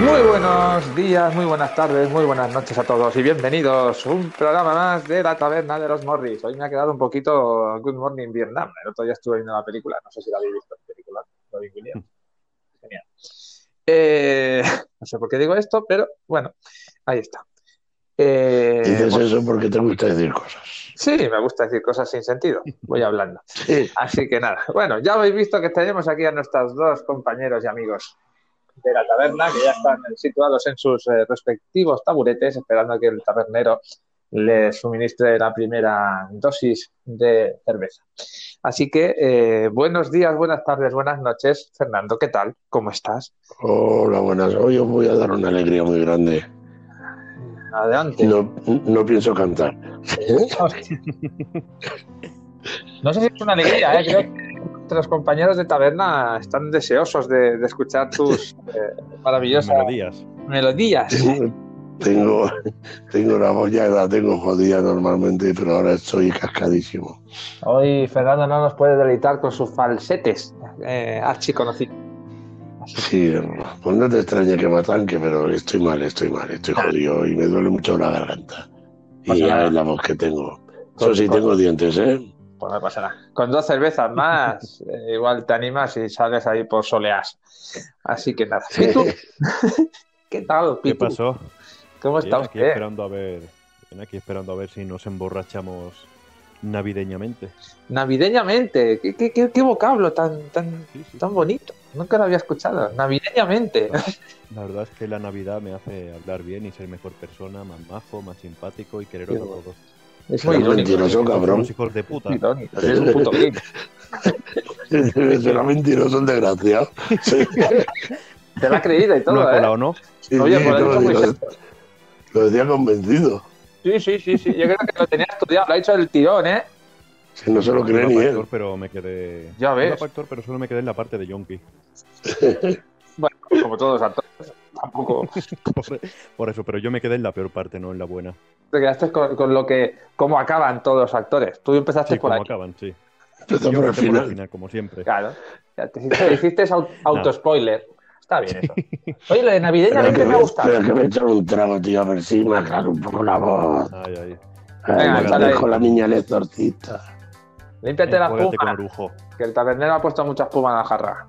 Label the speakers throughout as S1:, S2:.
S1: Muy buenos días, muy buenas tardes, muy buenas noches a todos y bienvenidos a un programa más de la taberna de los Morris. Hoy me ha quedado un poquito Good Morning Vietnam. El otro día estuve viendo la película, no sé si la habéis visto la película, lo vi Genial. Eh, no sé por qué digo esto, pero bueno, ahí está.
S2: Eh, Dices eso porque te gusta decir cosas.
S1: Sí, me gusta decir cosas sin sentido. Voy hablando. Así que nada. Bueno, ya habéis visto que tenemos aquí a nuestros dos compañeros y amigos de la taberna, que ya están situados en sus eh, respectivos taburetes, esperando que el tabernero les suministre la primera dosis de cerveza. Así que eh, buenos días, buenas tardes, buenas noches. Fernando, ¿qué tal? ¿Cómo estás?
S2: Hola, buenas. Hoy os voy a dar una alegría muy grande.
S1: Adelante.
S2: No, no pienso cantar.
S1: no sé si es una alegría, ¿eh? creo que nuestros compañeros de taberna están deseosos de, escuchar tus eh, maravillosas
S3: melodías.
S1: melodías.
S2: Tengo, tengo la voz ya la tengo jodida normalmente, pero ahora estoy cascadísimo.
S1: Hoy Fernando no nos puede deleitar con sus falsetes, eh, archiconocidos.
S2: Sí, pues no te extrañe que me atanque, pero estoy mal, estoy mal, estoy jodido y me duele mucho la garganta. Y ya es la voz que tengo. Eso sí, tengo dientes, ¿eh?
S1: Pues no pasará. Con dos cervezas más, eh, igual te animas y sales ahí por soleas. Así que nada. ¿Qué tal,
S3: ¿Qué pasó?
S1: ¿Cómo estás?
S3: Aquí esperando a ver, aquí esperando a ver si nos emborrachamos navideñamente.
S1: Navideñamente, qué, qué, vocablo tan, tan, tan bonito. Nunca lo había escuchado. Navideñamente.
S3: La verdad es que la Navidad me hace hablar bien y ser mejor persona, más majo, más simpático y querer a todos.
S2: Es muy mentiroso, cabrón.
S3: hijos de puta.
S1: Es un puto
S2: Será mentiroso el desgraciado.
S1: Te lo ha creído y todo,
S3: ¿No
S1: ¿eh?
S3: o no?
S2: Sí, Oye, sí, por lo, decía convencido.
S1: Sí, sí, sí, sí. Yo creo que lo tenía estudiado. Lo ha hecho el tirón, ¿eh?
S2: Si no se lo cree ni él.
S3: Pero me quedé...
S1: Ya ves.
S3: factor, pero solo me quedé en la parte de Yonki.
S1: bueno, como todos actores. Tampoco.
S3: por, eso, pero yo me quedé en la peor parte, no en la buena.
S1: Te quedaste con, lo que. cómo acaban todos los actores. Tú empezaste
S3: sí,
S1: por
S3: cómo
S1: ahí.
S3: acaban, sí.
S2: Empezó por el final.
S3: final. como siempre.
S1: Claro. Te, te hiciste auto-spoiler. Está bien eso. Oye, lo de navideñamente me, ha gustado.
S2: Pero que me echan un trago, tío, a ver si me aclaro un poco la voz.
S3: Ay, ay.
S2: ay Venga, me dejo la niña el exorcista.
S1: Límpiate la espuma. Que el tabernero ha puesto mucha espuma en la jarra.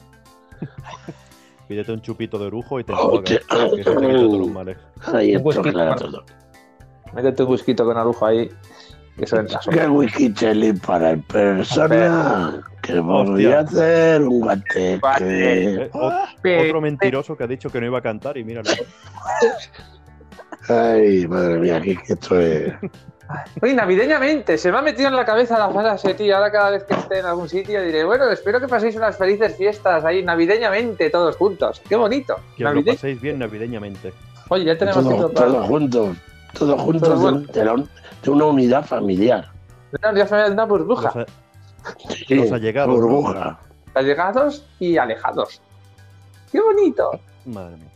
S3: Pídete un chupito de orujo y te enjuagas, que se te todos los males.
S2: Ahí está claro todo.
S1: Métete un whisky con arujo ahí. Que entra
S2: ¿Qué whisky cheli para el persona? Que voy a hacer un guateque.
S3: Eh, otro mentiroso que ha dicho que no iba a cantar y míralo.
S2: Ay, madre mía, que esto es.
S1: Oye, navideñamente, se me ha metido en la cabeza la frase, tío. Ahora cada vez que esté en algún sitio diré, bueno, espero que paséis unas felices fiestas ahí navideñamente todos juntos. Qué bonito.
S3: Que lo paséis bien navideñamente.
S1: Oye, ya tenemos
S2: todos todo juntos, todos juntos de, de, una unidad familiar.
S1: De una unidad familiar de una burbuja. Los,
S3: sí, los allegados.
S2: Burbuja.
S1: Allegados y alejados. Qué bonito.
S3: Madre mía.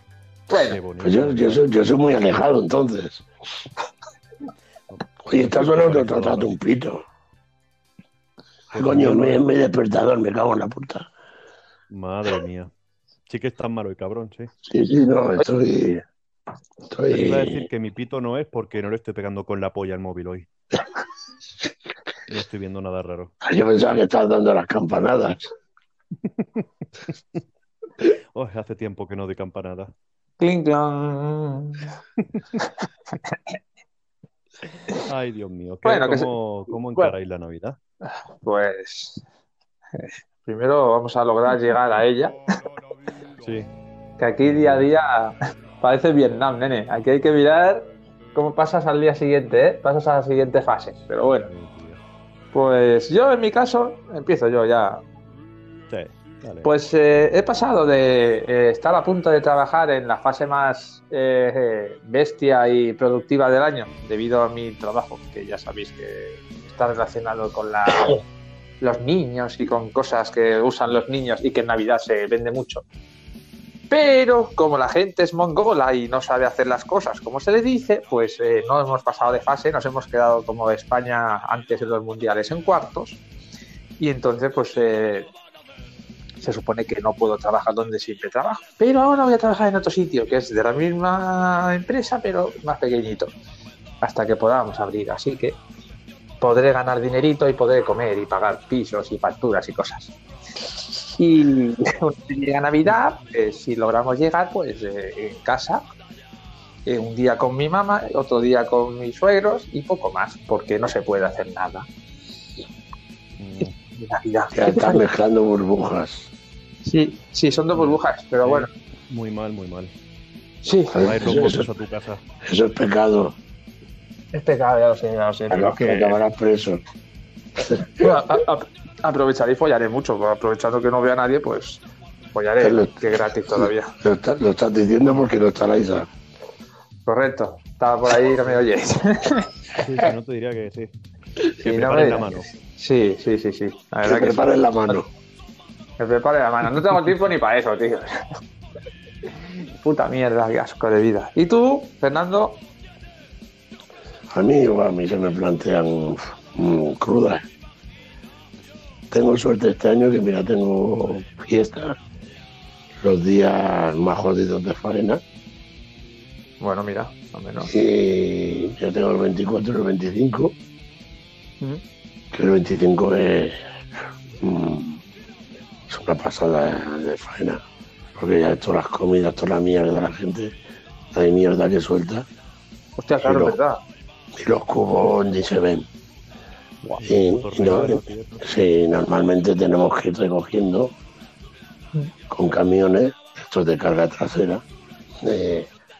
S1: Bueno,
S2: pues yo, yo, soy, yo soy muy alejado entonces. Oye, está sonando otro rato un pito. Ay, coño, me, me despertador, me cago en la puta.
S3: Madre mía. Sí que es tan malo y cabrón, sí.
S2: Sí, sí, no, estoy... estoy...
S3: Te iba a decir que mi pito no es porque no le estoy pegando con la polla al móvil hoy. No estoy viendo nada raro.
S2: Yo pensaba que estabas dando las campanadas.
S3: oh, hace tiempo que no doy campanada.
S1: Cling, clon.
S3: Ay, Dios mío. Bueno, ¿Cómo, ¿cómo encaráis la Navidad?
S1: Pues primero vamos a lograr llegar a ella.
S3: Sí.
S1: Que aquí día a día parece Vietnam, nene. Aquí hay que mirar cómo pasas al día siguiente, ¿eh? Pasas a la siguiente fase. Pero bueno. Pues yo en mi caso, empiezo yo ya.
S3: Sí.
S1: Pues eh, he pasado de eh, estar a punto de trabajar en la fase más eh, bestia y productiva del año, debido a mi trabajo, que ya sabéis que está relacionado con la, los niños y con cosas que usan los niños y que en Navidad se vende mucho. Pero como la gente es mongola y no sabe hacer las cosas como se le dice, pues no hemos pasado de fase, nos hemos quedado como España antes de los mundiales en cuartos. Y entonces, pues se supone que no puedo trabajar donde siempre trabajo. Pero ahora voy a trabajar en otro sitio, que es de la misma empresa, pero más pequeñito, hasta que podamos abrir. Así que podré ganar dinerito y podré comer y pagar pisos y facturas y cosas. Y cuando llega Navidad, eh, si logramos llegar, pues eh, en casa, eh, un día con mi mamá, otro día con mis suegros y poco más, porque no se puede hacer nada.
S2: Ya están mezclando burbujas.
S1: Sí, sí, son dos burbujas, pero bueno.
S3: Muy mal, muy mal.
S1: Sí,
S2: eso,
S3: a tu casa.
S2: eso es pecado.
S1: Es pecado, ya lo sé, ya lo sé.
S2: Pero que acabarás preso.
S1: aprovecharé y follaré mucho. Aprovechando que no vea a nadie, pues follaré, que gratis todavía.
S2: Lo, estás diciendo porque no está Laisa.
S1: Correcto. Estaba por ahí, no me oyes.
S3: Sí, no te diría que sí. Que me no la mano.
S1: Sí, sí, sí, sí.
S2: La verdad que, que la mano.
S1: Me prepare la mano. No tengo tiempo ni para eso, tío. Puta mierda, qué asco de vida. ¿Y tú, Fernando?
S2: A mí, a mí se me plantean mm, crudas. Tengo suerte este año que, mira, tengo fiesta los días más jodidos de faena.
S1: Bueno, mira, al menos.
S2: Y yo tengo el 24 y el 25. Que el 25 es. Mm, es una pasada de faena. Porque ya todas las comidas, toda la mierda de la gente, hay mierda que suelta.
S1: Hostia, claro, verdad.
S2: Y los cubos ni se ven. y, sí, normalmente tenemos que ir recogiendo con camiones, estos de carga trasera,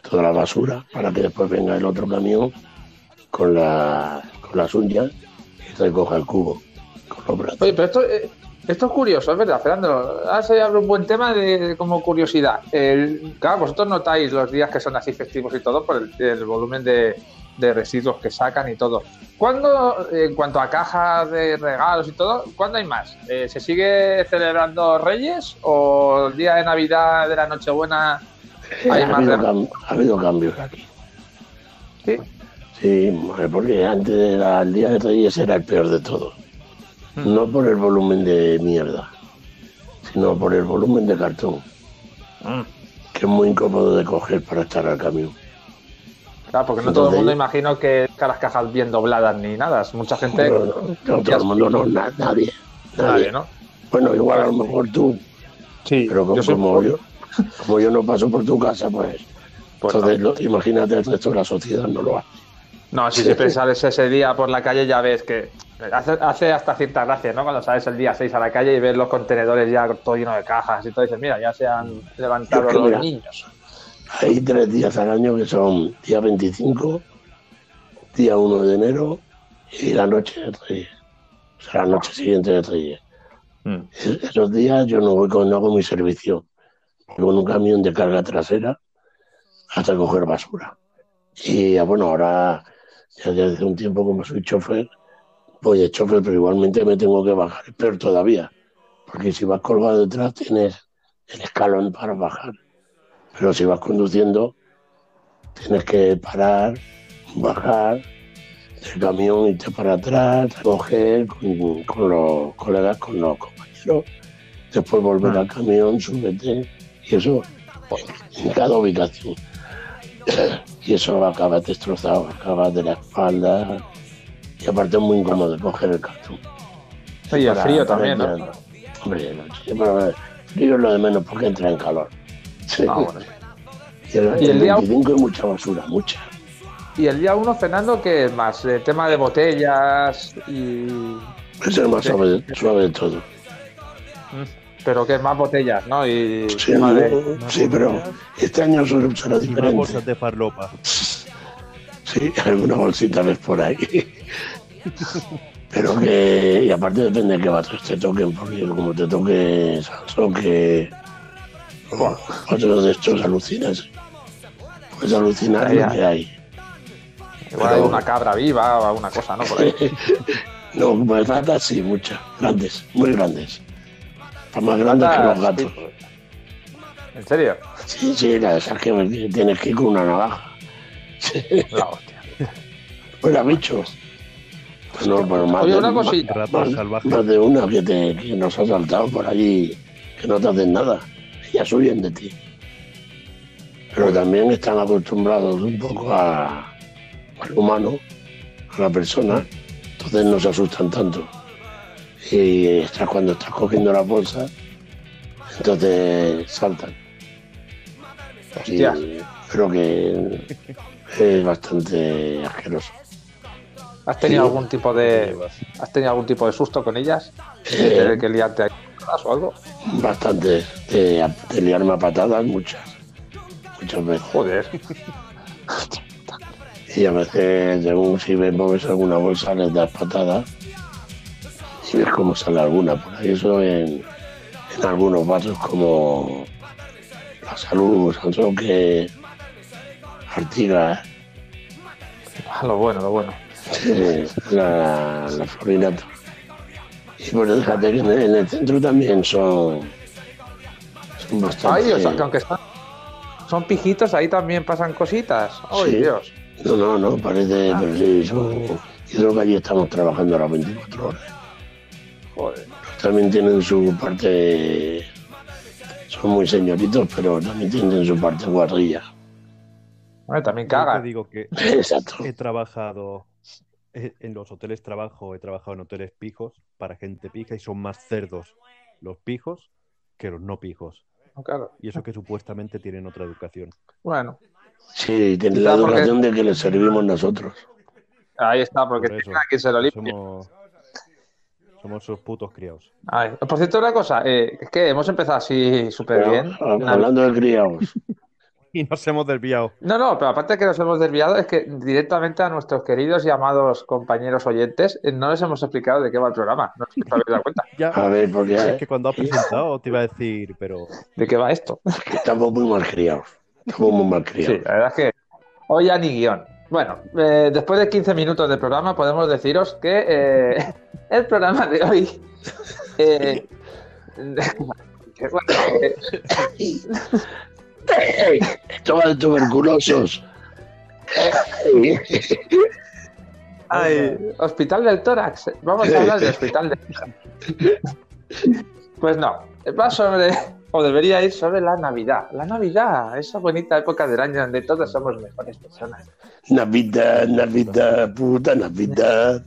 S2: toda la basura, para que después venga el otro camión con, la, con las uñas recoja el cubo.
S1: Oye, pero esto, eh, esto es curioso, es verdad, Fernando. Ahora se abre un buen tema de, como curiosidad. claro, vosotros notáis los días que son así festivos y todo por el, volumen de, residuos que sacan y todo. ¿Cuándo, en cuanto a cajas de regalos y todo, cuándo hay más? Eh, ¿Se sigue celebrando Reyes o el día de Navidad, de la Nochebuena,
S2: hay ha, más habido ha habido cambios aquí.
S1: Sí.
S2: Sí, porque antes el día de Reyes era el peor de todos no por el volumen de mierda, sino por el volumen de cartón, mm. que es muy incómodo de coger para estar al camión.
S1: Claro, porque no todo el mundo imagino que las cajas bien dobladas ni nada. Mucha gente.
S2: No, no, todo el mundo no, nadie, nadie. ¿no? Bueno, igual a lo mejor tú.
S1: Sí,
S2: pero como, yo, como, yo, no paso por tu casa, pues. pues entonces, imagínate el resto de la sociedad no lo hace.
S1: No, si siempre sales ese día por la calle ya ves que hace, hasta cierta gracia, ¿no? Cuando sales el día 6 a la calle y ves los contenedores ya todo lleno de cajas y todo, dices, mira, ya se han levantado los niños.
S2: Hay tres días al año que son día 25, día 1 de enero y la noche de Reyes. O sea, la noche siguiente de Reyes. Mm. Esos días yo no voy con, no hago mi servicio. Voy con un camión de carga trasera hasta coger basura. Y bueno, ahora ya desde un tiempo como soy chofer, voy de chofer, pero igualmente me tengo que bajar, peor todavía, porque si vas colgado detrás tienes el escalón para bajar, pero si vas conduciendo tienes que parar, bajar del camión, irte para atrás, coger con, los colegas, con los compañeros, después volver ah. al camión, súbete, y eso en cada ubicación y eso acaba destrozado, acaba de la espalda y aparte es muy incómodo coger el cartón.
S1: Oye, el frío también, ¿no?
S2: Hombre, pero frío es lo de menos porque entra en calor. Ah, y el, día 25 hay mucha basura, mucha.
S1: Y el día 1, Fernando, ¿qué es más? El tema de botellas y...
S2: Es el más suave, suave de todo.
S1: Mm pero que es más botellas, ¿no? Y
S2: sí, sí pero este año será diferente.
S3: bolsas de farlopa.
S2: Sí, alguna bolsita ves por ahí. pero que, y aparte depende de qué vatos te toquen, porque como te toque Sansón, que otros de estos alucinas. Puedes alucinar lo que hay.
S1: Igual hay una cabra viva o alguna cosa, ¿no? Por ahí.
S2: no, pues ratas sí, muchas, grandes, muy grandes más grande que los gatos.
S1: ¿En serio?
S2: Sí, sí, la de esas que tienes que ir con una navaja.
S1: La hostia.
S2: Fuera bichos. Pues no, pero más
S1: Oye,
S2: de,
S1: una cosita.
S2: Más, más, de una que, te, que nos ha saltado por allí que no te hacen nada, ya huyen de ti. Pero también están acostumbrados un poco a, al humano, a la persona, entonces no se asustan tanto. Y estás, cuando estás cogiendo la bolsa, entonces saltan. Y creo que es bastante asqueroso.
S1: ¿Has tenido algún tipo de has tenido algún tipo de susto con ellas? ¿De que liarte ahí o algo?
S2: Bastante, de, liarme a patadas, muchas. Muchas veces.
S1: Joder.
S2: Y a veces, según si me mueves alguna bolsa, les das patadas y ves cómo sale alguna. Por ahí eso en, en algunos barrios como la salud, que Artigas.
S1: Ah, lo bueno, lo bueno.
S2: la, la Florinato. Y bueno, fíjate que en el, centro también son, son bastante.
S1: Ay, o sea, que aunque están, son pijitos, ahí también pasan cositas. ¡Ay, Dios!
S2: No, no, no, parece. Ah. Pero sí, son. Yo creo que allí estamos trabajando a las 24 horas. Joder. También tienen su parte. Son muy señoritos, pero también tienen su parte guarrilla.
S1: Bueno, también caga.
S3: Te digo que he trabajado en los hoteles trabajo, he trabajado en hoteles pijos para gente pija y son más cerdos los pijos que los no pijos.
S1: Claro.
S3: Y eso que supuestamente tienen otra educación.
S1: Bueno.
S2: Sí, tienen la educación de que les servimos nosotros.
S1: Ahí está, porque Por se lo
S3: Somos, somos sus putos criados.
S1: por cierto, una cosa, eh, es que hemos empezado así súper bien.
S2: Hablando de criados.
S3: y nos hemos desviado.
S1: No, no, pero aparte de que nos hemos desviado, es que directamente a nuestros queridos y amados compañeros oyentes eh, no les hemos explicado de qué va el programa. No sé si habéis dado cuenta.
S2: a ver, porque.
S3: Es que cuando has presentado te iba a decir, pero.
S1: ¿De qué va esto?
S2: estamos muy mal criados. Estamos muy mal criados.
S1: Sí, la verdad es que hoy ya ni guion. Bueno, eh, después de 15 minutos de programa podemos deciros que eh, el programa de hoy... Eh,
S2: Toma de tuberculosos.
S1: Ay, hospital del tórax. Vamos a hablar del hospital del tórax. Pues no, va sobre, o debería ir sobre la Navidad. La Navidad, esa bonita época del año donde todos somos mejores personas.
S2: Navidad, Navidad, puta Navidad.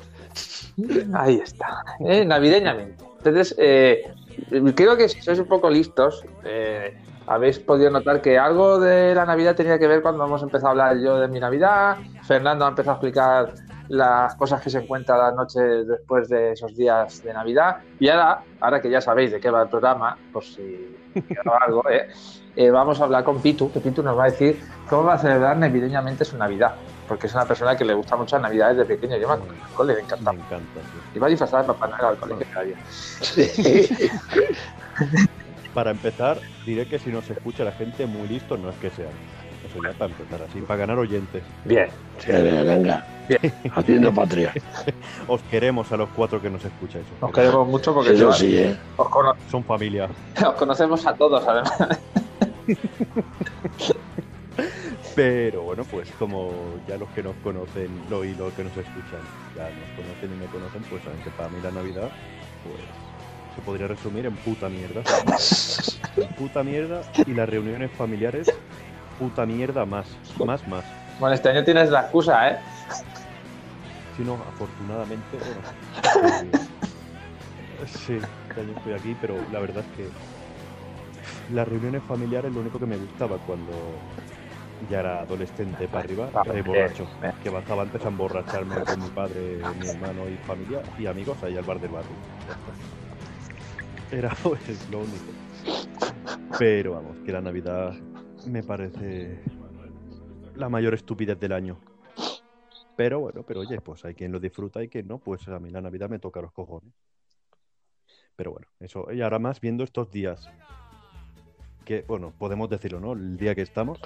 S1: Ahí está, eh, navideñamente. Entonces, eh, creo que si sois un poco listos, eh, habéis podido notar que algo de la Navidad tenía que ver cuando hemos empezado a hablar yo de mi Navidad. Fernando ha empezado a explicar las cosas que se encuentran la noche después de esos días de Navidad. Y ahora, ahora que ya sabéis de qué va el programa, por si algo, ¿eh? Eh, vamos a hablar con Pitu, que Pitu nos va a decir cómo va a celebrar navideñamente su Navidad. Porque es una persona que le gusta mucho las Navidades de pequeño. Yo me acuerdo, le encanta. Me encanta. Y va a disfrazar de Papá Noel al colegio cada día.
S3: para empezar, diré que si nos escucha la gente muy listo, no es que sean. Eso ya para empezar así, para ganar oyentes.
S1: Bien.
S2: Sí, venga. Bien. Haciendo patria.
S3: Os queremos a los cuatro que nos escucháis.
S1: Os queremos mucho porque
S2: Eso sí, ¿eh?
S3: son familia.
S1: Os conocemos a todos, además.
S3: Pero bueno, pues como ya los que nos conocen lo, y los que nos escuchan ya nos conocen y me conocen, pues saben que para mí la Navidad, pues se podría resumir en puta mierda. puta mierda y las reuniones familiares, puta mierda más, más, más.
S1: Bueno, este año tienes la excusa, ¿eh?
S3: Sí, no, afortunadamente, bueno. sí, este año estoy aquí, pero la verdad es que las reuniones familiares lo único que me gustaba cuando ya era adolescente para arriba, ah, borracho. Que bajaba antes a emborracharme con mi padre, mi hermano y familia y amigos ahí al bar del barrio. Era es lo único. Pero vamos, que la Navidad me parece la mayor estupidez del año. Pero bueno, pero oye, pues hay quien lo disfruta y quien no, pues a mí la Navidad me toca los cojones. Pero bueno, eso. Y ahora más viendo estos días. Que, bueno, podemos decirlo, ¿no? El día que estamos.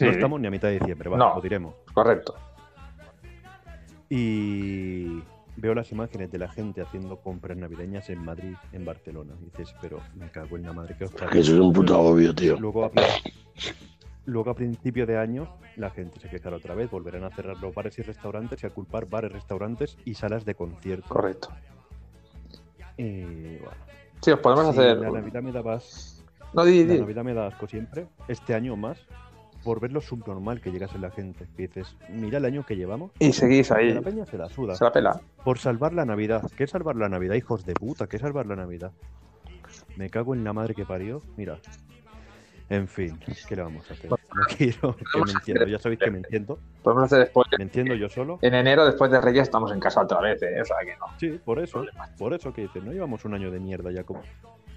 S3: No estamos ni a mitad de diciembre, vale, lo diremos.
S1: Correcto.
S3: Y veo las imágenes de la gente haciendo compras navideñas en Madrid, en Barcelona. Y dices, pero me cago en la madre que os
S2: Que eso es un puto obvio, tío.
S3: Luego luego a principio de año la gente se quejará otra vez, volverán a cerrar los bares y restaurantes y a culpar bares, restaurantes y salas de concierto.
S1: Correcto.
S3: Y bueno,
S1: Sí, os podemos hacer.
S3: La Navidad me da más.
S1: No, di, di.
S3: La Navidad me da asco siempre. Este año más. Por ver lo subnormal que llegase la gente. Que dices, mira el año que llevamos.
S1: Y seguís ahí.
S3: La peña se la suda.
S1: Se la pela.
S3: Por salvar la Navidad. ¿Qué es salvar la Navidad, hijos de puta? ¿Qué es salvar la Navidad? Me cago en la madre que parió. Mira. En fin, ¿qué le vamos a hacer? No quiero que me entiendo. Ya sabéis que me entiendo.
S1: Podemos hacer después.
S3: Me entiendo yo solo.
S1: En enero, después de Reyes, estamos en casa otra vez, ¿eh? O sea que no.
S3: Sí, por eso. Por eso que dices, no llevamos un año de mierda ya como.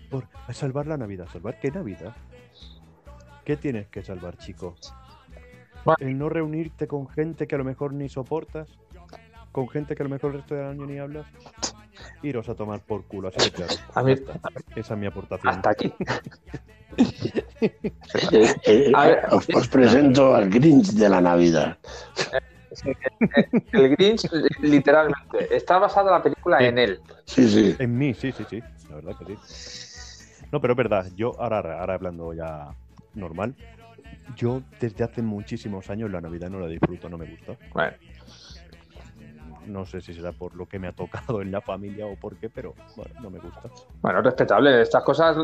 S3: Por salvar la Navidad. ¿Salvar qué Navidad? ¿Qué tienes que salvar, chico? El no reunirte con gente que a lo mejor ni soportas. Con gente que a lo mejor el resto del año ni hablas. Iros a tomar por culo, así de claro.
S1: A mí,
S3: Esa es mi aportación.
S1: hasta aquí.
S2: Eh, eh,
S1: A ver.
S2: os, os presento al Grinch de la Navidad.
S1: El Grinch, literalmente, está basada la película en él.
S2: Sí, sí.
S3: En mí, sí, sí, sí. La verdad que sí. No, pero es verdad, yo ahora, ahora hablando ya normal, yo desde hace muchísimos años la Navidad no la disfruto, no me gusta.
S1: Bueno,
S3: No sé si será por lo que me ha tocado en la familia o por qué, pero bueno, no me gusta.
S1: bueno, respetable. Estas cosas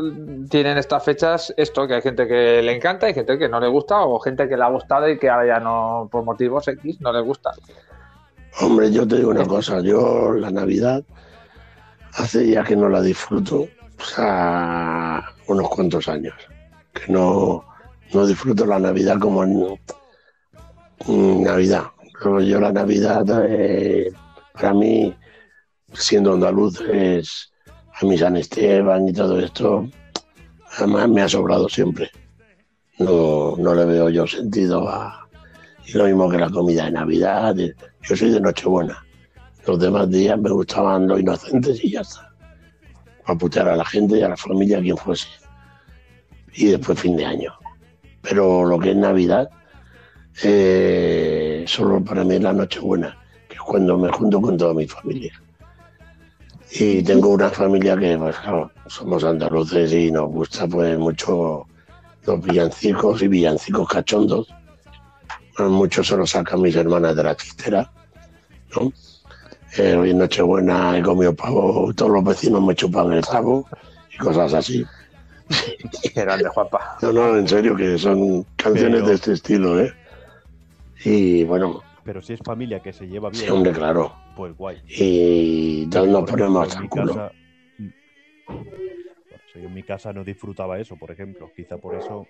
S1: tienen estas fechas, esto, que hay gente que le encanta y gente que no le gusta, o gente que le ha gustado y que ahora ya no, por motivos X, no le gusta.
S2: Hombre, yo te digo una cosa, yo la Navidad hace ya que no la disfruto, o sea, unos cuantos años, que no, no disfruto la Navidad como en Navidad. Yo la Navidad, eh, para mí, siendo andaluz, es a mi San Esteban y todo esto, además me ha sobrado siempre. No, no le veo yo sentido a... Y lo mismo que la comida de Navidad, yo soy de Nochebuena. Los demás días me gustaban los inocentes y ya está. Para putear a la gente y a la familia, quien fuese. Y después fin de año. Pero lo que es Navidad, eh, solo para mí es la Nochebuena, que es cuando me junto con toda mi familia. Y tengo una familia que, pues claro, somos andaluces y nos gusta pues mucho los villancicos y villancicos cachondos. Bueno, muchos se los sacan mis hermanas de la chistera, ¿no? Eh, hoy en Nochebuena he comido pavo, todos los vecinos me chupan el rabo y cosas así.
S1: Grande, Juanpa.
S2: No, no, en serio, que son canciones
S3: Pero-
S2: de este estilo, ¿eh? Y bueno,
S3: Pero si es familia que se lleva
S2: sí,
S3: bien,
S2: hombre, claro.
S3: pues guay.
S2: Y tal nos ponemos hasta culo.
S3: casa- Bueno, si yo en mi casa no disfrutaba eso, por ejemplo. Quizá por eso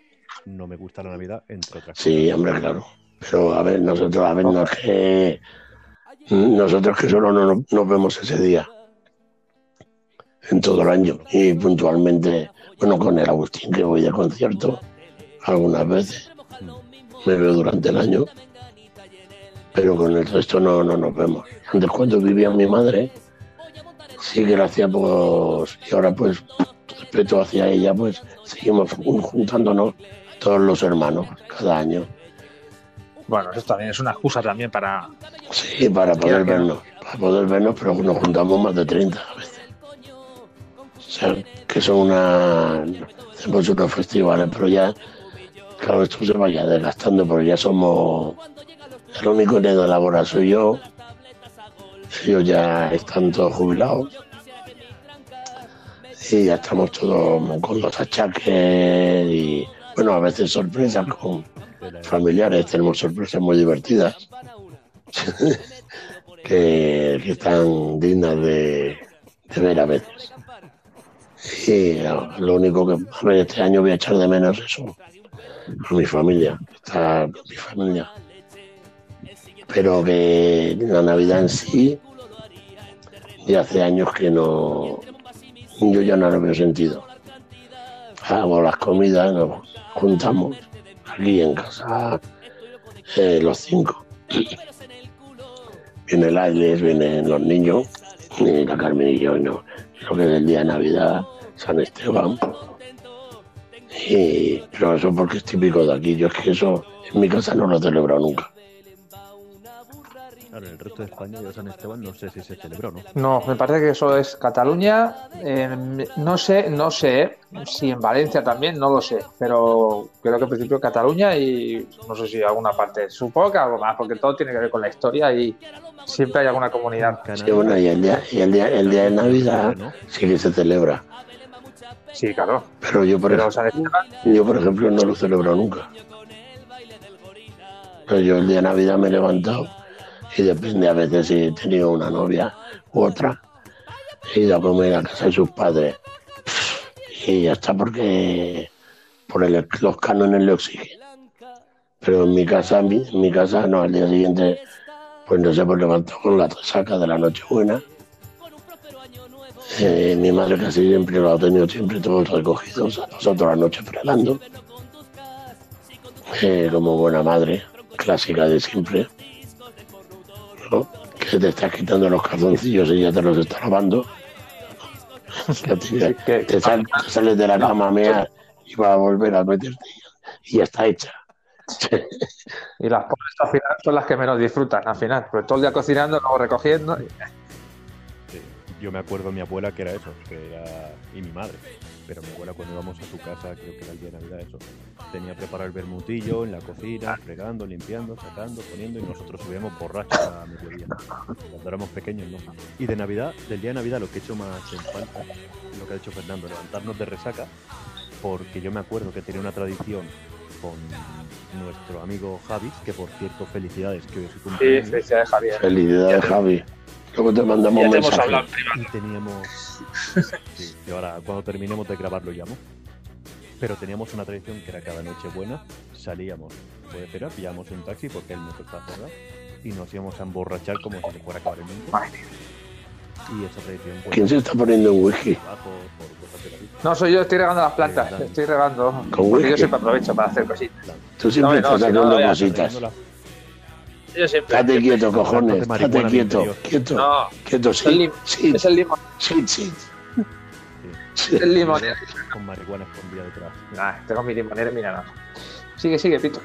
S3: no me gusta la Navidad, entre otras
S2: Sí,
S3: cosas.
S2: hombre, claro. Pero a ver, nosotros, a ver, no es que. Nosotros que solo no nos, nos vemos ese día. En todo el año. Y puntualmente, bueno, con el Agustín, que voy de concierto algunas veces. Me veo durante el año. Pero con el resto no, no nos vemos. Antes, cuando vivía mi madre, sí que lo hacíamos. Y ahora, pues, respeto hacia ella, pues, seguimos juntándonos todos los hermanos cada año.
S1: Bueno, eso también es una excusa también para.
S2: Sí, para poder vernos, para poder vernos, pero nos juntamos más de 30 a veces. O sea, que son una... Hacemos unos festivales, pero ya, claro, esto se vaya desgastando, porque ya somos... El único que de labora soy yo. Ellos ya están todos jubilados. Y ya estamos todos con los achaques y, bueno, a veces sorpresas con familiares. Tenemos sorpresas muy divertidas. que, que están dignas de, de ver a veces. Y no, lo único que a ver, este año voy a echar de menos eso, a mi familia, está mi familia. Pero que la Navidad en sí, ya hace años que no, yo ya no lo veo sentido. Hago las comidas, nos juntamos aquí en casa, eh, los cinco. Viene el Ailes, vienen los niños, y la Carmen y yo, y no. Lo que es el día de Navidad, San Esteban. Y, pero eso porque es típico de aquí. Yo es que eso en mi casa no lo celebro nunca.
S3: Claro, en el resto de España, yo San Esteban no sé si se celebró, ¿no?
S1: No, me parece que eso es Cataluña. eh, no sé, no sé si en Valencia también, no lo sé. Pero creo que en principio Cataluña y no sé si alguna parte. Supongo que algo más, porque todo tiene que ver con la historia y siempre hay alguna comunidad.
S2: Sí, bueno, y el día, y el día, el día de Navidad sí que se celebra.
S1: Sí, claro.
S2: Pero yo, por, ejemplo, yo, por ejemplo, no lo celebro nunca. Pero yo el día de Navidad me he levantado y depende a veces si he tenido una novia u otra. He ido a comer a casa de sus padres. Y ya está porque por el, los cánones le exigen. Pero en mi casa, en mi, casa no, al día siguiente, pues no sé, pues levantó con la saca de la Nochebuena. Eh, mi madre casi siempre lo ha tenido siempre todos recogidos, a nosotros la noche fregando. Eh, como buena madre, clásica de siempre. Que te estás quitando los calzoncillos y ya te los está lavando. te, sales de la cama mea y va a volver a meterte y ya está hecha.
S1: y las pobres al final son las que menos disfrutan al final, porque todo el día cocinando, luego recogiendo.
S3: Yo me acuerdo de mi abuela que era eso, que era y mi madre. Pero mi abuela cuando íbamos a su casa, creo que era el día de Navidad eso, tenía preparado el bermutillo en la cocina, fregando, limpiando, sacando, poniendo y nosotros subíamos borrachos a mediodía. Cuando éramos pequeños, ¿no? Y de Navidad, del día de Navidad lo que he hecho más en falta, lo que ha hecho Fernando, levantarnos de resaca, porque yo me acuerdo que tenía una tradición con nuestro amigo Javi, que por cierto, felicidades, que hoy es
S1: su Sí, felicidades Javi.
S2: Felicidades Javi. Luego te mandamos
S1: ya te hablado
S3: Y teníamos. sí, y ahora cuando terminemos de grabar lo llamo. Pero teníamos una tradición que era cada noche buena, salíamos, puede esperar, pillamos un taxi porque el metro está cerrado y nos íbamos a emborrachar como si fuera acabar el mundo. Y esa tradición.
S2: Pues, ¿Quién se está poniendo en whisky?
S1: No, soy yo, estoy regando las plantas, estoy regando. ¿Con porque yo siempre aprovecho para hacer cositas.
S2: Tú siempre estás haciendo cositas.
S1: Yo siempre.
S2: Estate quieto, cojones. Estate quieto. Quieto. No. Quieto, sí.
S1: sí. Es el limón.
S2: Sí, sí.
S1: sí. El limón.
S3: Con marihuana escondida detrás.
S1: Nah, tengo mi limonera, mira, no. Sigue, sigue, Pito.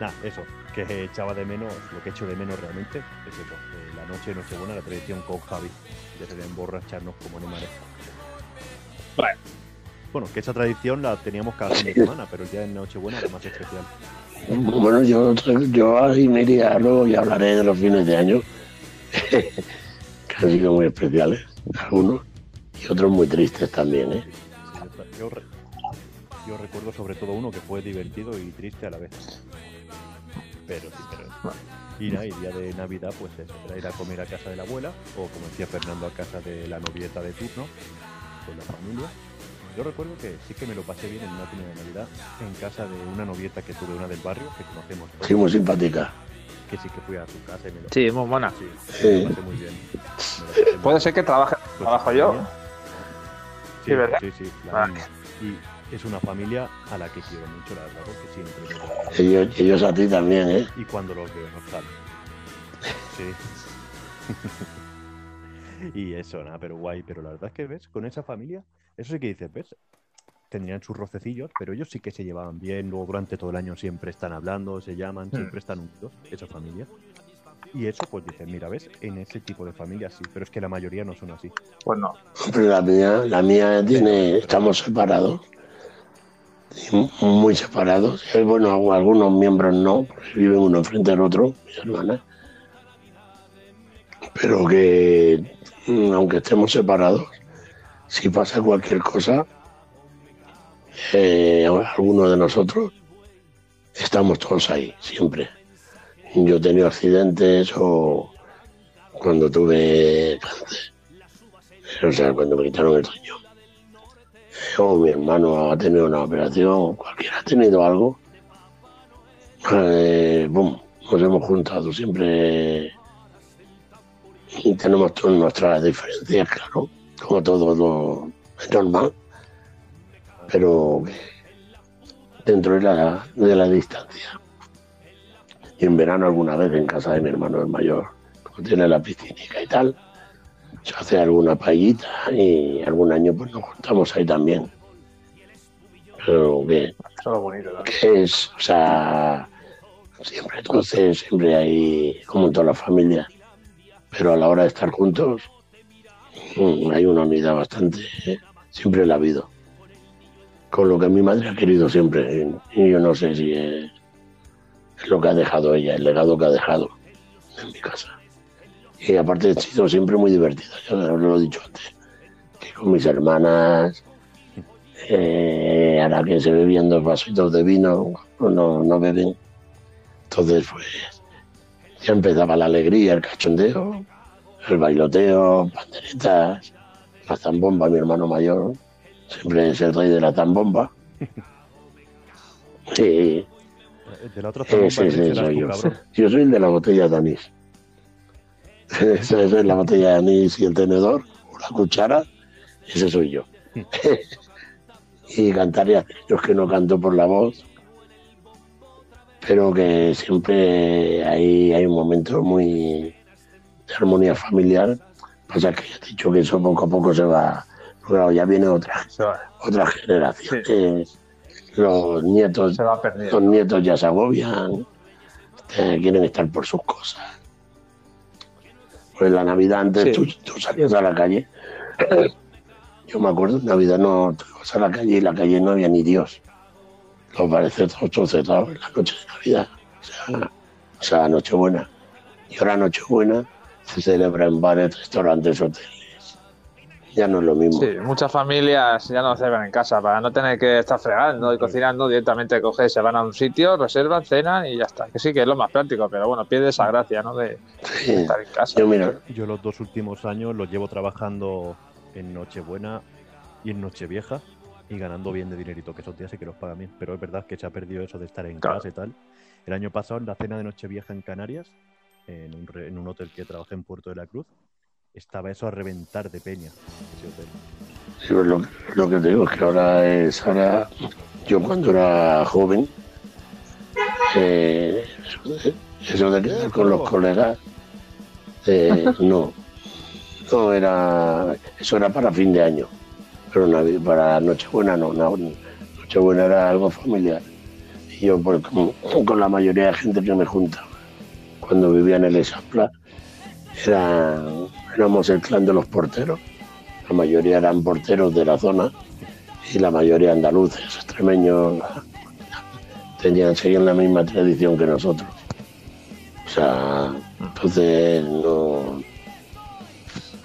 S3: Nah, eso. Que echaba de menos, lo que echo de menos realmente es eso. La noche de Nochebuena, la tradición con Javi. De emborracharnos como animales.
S1: Vale.
S3: Bueno, que esa tradición la teníamos cada fin de semana, pero el día de Nochebuena era más especial.
S2: Bueno, yo, yo ahí me y hablaré de los fines de año, que han sido muy especiales, algunos, y otros muy tristes también. ¿eh?
S3: Yo, recuerdo sobre todo uno que fue divertido y triste a la vez. Pero sí, pero ir a día de Navidad, pues era ir a comer a casa de la abuela, o como decía Fernando, a casa de la novieta de turno, con la familia yo recuerdo que sí que me lo pasé bien en una cena de Navidad en casa de una novieta que tuve, una del barrio, que conocemos.
S2: Sí, muy simpática.
S3: Que sí que fui a su casa y me lo
S1: Sí, muy buena.
S3: Sí, Me lo pasé muy bien.
S1: Puede ser que trabaje, pues trabajo yo.
S3: Sí, ¿verdad? Sí, sí, la Y es una familia a la que quiero mucho, la verdad, porque siempre
S2: me ellos, ellos a ti también, ¿eh?
S3: Y cuando los veo, no están. Sí. y eso, nada, pero guay. Pero la verdad es que, ¿ves? Con esa familia eso sí que dices, ¿ves? Tendrían sus rocecillos, pero ellos sí que se llevaban bien. Luego durante todo el año siempre están hablando, se llaman, hmm. siempre están unidos, esa familia. Y eso, pues dices, mira, ¿ves? En ese tipo de familias sí, pero es que la mayoría no son así.
S1: Pues no.
S2: la mía, la mía tiene, estamos separados, muy separados. Bueno, algunos miembros no, viven uno frente al otro, mis hermanas. Pero que, aunque estemos separados, si pasa cualquier cosa, eh, alguno de nosotros, estamos todos ahí, siempre. Yo he tenido accidentes o cuando tuve cáncer, o sea, cuando me quitaron el sueño. O mi hermano ha tenido una operación, cualquiera ha tenido algo. Eh, nos hemos juntado siempre y tenemos todas nuestras diferencias, claro como todo lo normal, pero dentro de la, de la distancia. Y en verano alguna vez en casa de mi hermano el mayor, como tiene la piscinica y tal, se hace alguna paellita y algún año pues nos juntamos ahí también. Pero que, que es, o sea, siempre entonces, siempre hay, como en todas las familias, pero a la hora de estar juntos, hay una unidad bastante, ¿eh? siempre la ha habido. Con lo que mi madre ha querido siempre. Y yo no sé si es, lo que ha dejado ella, el legado que ha dejado en mi casa. Y aparte ha sido siempre muy divertida, ya lo he dicho antes. Que con mis hermanas. Eh, ahora que se bebían dos vasitos de vino, no, no beben. Entonces, pues, ya empezaba la alegría, el cachondeo, el bailoteo, panderetas, la zambomba, mi hermano mayor. Siempre es el rey de la zambomba. Sí.
S3: De la otra
S2: Sí, sí, sí, soy yo. Yo soy el de la botella de anís. Esa es la botella de anís y el tenedor, o la cuchara, ese soy yo. y cantaría, yo es que no canto por la voz, pero que siempre hay, hay un momento muy de armonía familiar. Pasa que ya he dicho que eso poco a poco se va, claro, ya viene otra, otra generación. Los nietos,
S1: Se va perdiendo.
S2: los nietos ya se agobian, eh, quieren estar por sus cosas. Pues la Navidad antes
S1: Sí.
S2: tú, tú salías a la calle. Yo me acuerdo, en Navidad no tú ibas a la calle y en la calle no había ni Dios. Los parecer todos todos cerrados en la noche de Navidad. O sea, o sea, Nochebuena. Y ahora Nochebuena se celebra en bares, restaurantes, hoteles. Ya no es lo mismo.
S1: Sí, muchas familias ya no celebran en casa para no tener que estar fregando y cocinando, directamente cogen, se van a un sitio, reservan, cenan y ya está. Que sí que es lo más práctico, pero bueno, pierde esa gracia, ¿no? De
S2: Sí.
S1: estar en casa.
S2: Yo, mira,
S3: Yo los dos últimos años los llevo trabajando en Nochebuena y en Nochevieja y ganando bien de dinerito, que esos días sí que los pagan bien. Pero es verdad que se ha perdido eso de estar en
S1: Claro.
S3: casa y tal. El año pasado, en la cena de Nochevieja en Canarias, en un, re- en un hotel que trabajé en Puerto de la Cruz, estaba eso a reventar de peña. Ese hotel.
S2: Sí, pues lo, lo que te digo es que ahora es ahora yo cuando era joven eh, eso, de, quedar con los colegas eh, no no era eso era para fin de año pero para Nochebuena no, no Nochebuena era algo familiar y yo pues, con, con la mayoría de gente que me juntaba cuando vivía en el Esampla éramos el clan de los porteros la mayoría eran porteros de la zona y la mayoría andaluces, extremeños, tenían, seguían la misma tradición que nosotros. O sea, entonces no.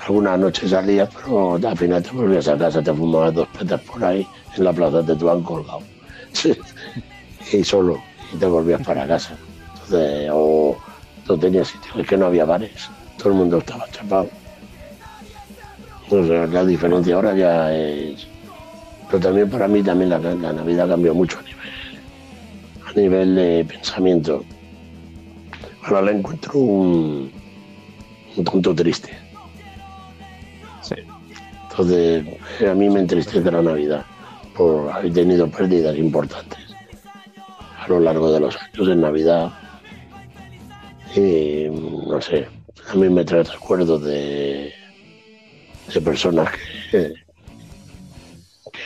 S2: Algunas noches salías, pero al final te volvías a casa, te fumabas dos petas por ahí en la plaza de Tuán colgado. y solo, y te volvías para casa. Entonces, o no tenías sitio, es que no había bares, todo el mundo estaba chapado. O sea, la diferencia ahora ya es. Pero también para mí también la, la Navidad cambió mucho a nivel, a nivel de pensamiento. Ahora le encuentro un, un punto triste.
S1: Sí.
S2: Entonces, a mí me entristece la Navidad por haber tenido pérdidas importantes a lo largo de los años en Navidad. Y no sé, a mí me trae recuerdos de, de personas que,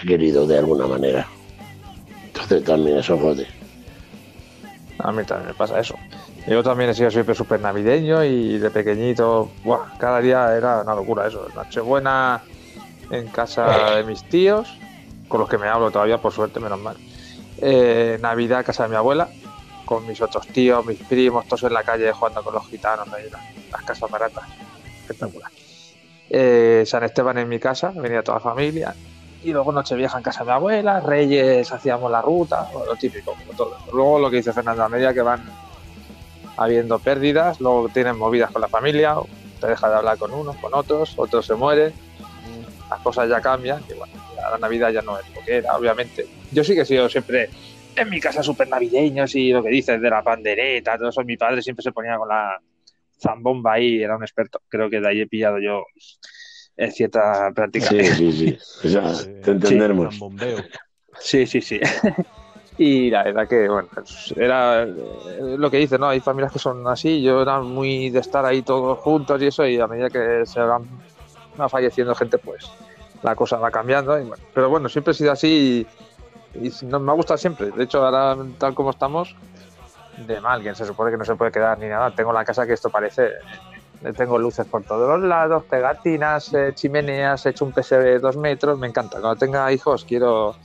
S2: he querido de alguna manera. Entonces también eso jode.
S1: A mí también me pasa eso. Yo también he sido siempre súper navideño y de pequeñito, buah, cada día era una locura eso. Nochebuena en casa de mis tíos, con los que me hablo todavía, por suerte, menos mal. Eh, Navidad en casa de mi abuela, con mis otros tíos, mis primos, todos en la calle jugando con los gitanos, ahí, las, las casas baratas. Espectacular. Eh, San Esteban en mi casa, venía toda la familia. Y luego Nochevieja en casa de mi abuela, Reyes hacíamos la ruta, lo típico. Luego lo que dice Fernando, a medida que van habiendo pérdidas, luego tienen movidas con la familia, te deja de hablar con unos, con otros, otros se mueren, las cosas ya cambian, y bueno, la Navidad ya no es lo que era, obviamente. Yo sí que he sido siempre en mi casa súper navideños y lo que dices de la pandereta, todo eso, mi padre siempre se ponía con la zambomba ahí, era un experto, creo que de ahí he pillado yo eh, cierta práctica.
S2: Sí, sí, sí. O sea, te.
S3: Zambombeo.
S1: Sí, sí, sí. y la verdad que, bueno, pues, era eh, lo que dices, ¿no? Hay familias que son así, yo era muy de estar ahí todos juntos y eso, y a medida que se van va falleciendo gente, pues la cosa va cambiando. y bueno, pero bueno, siempre he sido así y, y no, me ha gustado siempre. De hecho, ahora tal como estamos, de mal, que se supone que no se puede quedar ni nada. Tengo la casa que esto parece... eh, Tengo luces por todos los lados, pegatinas, eh, chimeneas, he hecho un PSV de dos metros, me encanta. Cuando tenga hijos quiero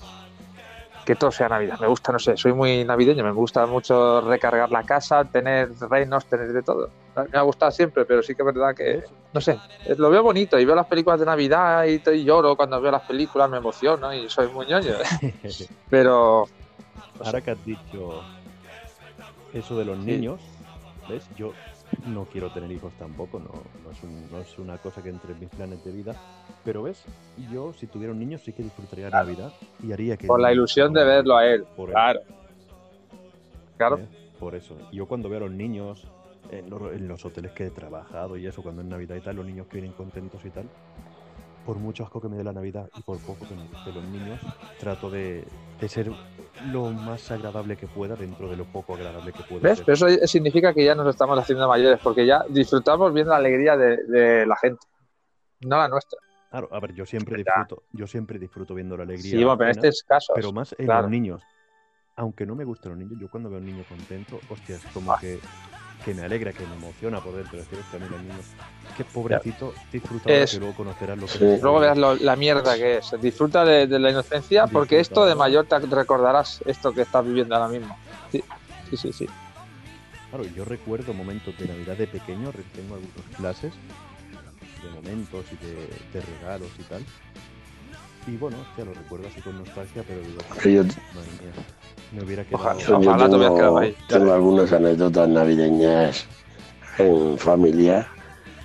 S1: que todo sea Navidad. Me gusta, no sé, soy muy navideño, me gusta mucho recargar la casa, tener reinos, tener de todo. Me ha gustado siempre, pero sí que es verdad que, no sé, lo veo bonito y veo las películas de Navidad y, lloro cuando veo las películas, me emociono y soy muy ñoño. pero...
S3: Ahora que has dicho eso de los niños, ¿ves? Yo no quiero tener hijos tampoco, no, no, es una cosa que entre en mis planes de vida. Pero ves, yo si tuviera un niño sí que disfrutaría la Navidad y haría que...
S1: Por la ilusión de verlo a él, claro. Claro. ¿Eh?
S3: Por eso. Yo cuando veo a los niños en los, hoteles que he trabajado y eso, cuando es Navidad y tal, los niños que vienen contentos y tal, por mucho asco que me dé la Navidad y por poco que me guste los niños, trato de, ser lo más agradable que pueda dentro de lo poco agradable que pueda.
S1: ¿Ves? Pero eso significa que ya nos estamos haciendo mayores, porque ya disfrutamos viendo la alegría de, la gente, no la nuestra.
S3: Claro, a ver, yo siempre disfruto, yo siempre disfruto viendo la alegría.
S1: Sí, pero en este caso.
S3: Pero más en los niños. Aunque no me gusten los niños, yo cuando veo a un niño contento, hostia, es como ah. que que me alegra, que me emociona por dentro. Decir, que a mí los niños, qué pobrecito, disfruta que luego conocerás lo que
S1: Luego verás la mierda que es. Disfruta de, la inocencia, porque esto de mayor te recordarás esto que estás viviendo ahora mismo. Sí, sí, sí.
S3: Claro, yo recuerdo momentos de Navidad de pequeño, tengo algunas clases de momentos y de, regalos y tal. Y bueno, ya lo recuerdo así con nostalgia, pero digo,
S2: yo,
S3: me hubiera quedado.
S2: Ojalá, tengo, ahí. Tengo algunas anécdotas navideñas en familia,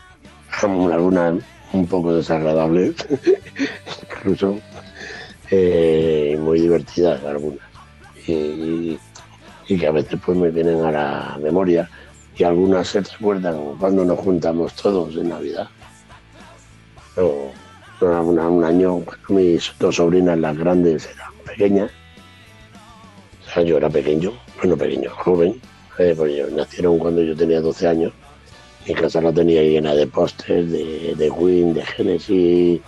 S2: algunas un poco desagradables, incluso, eh, muy divertidas algunas. Y, que a veces pues me vienen a la memoria y algunas se recuerdan cuando nos juntamos todos en Navidad. Un año mis dos sobrinas, las grandes, eran pequeñas, yo era pequeño, bueno, pequeño, joven, eh, nacieron cuando yo tenía 12 años. Mi casa la tenía llena de pósters, de, de Win, de Genesis,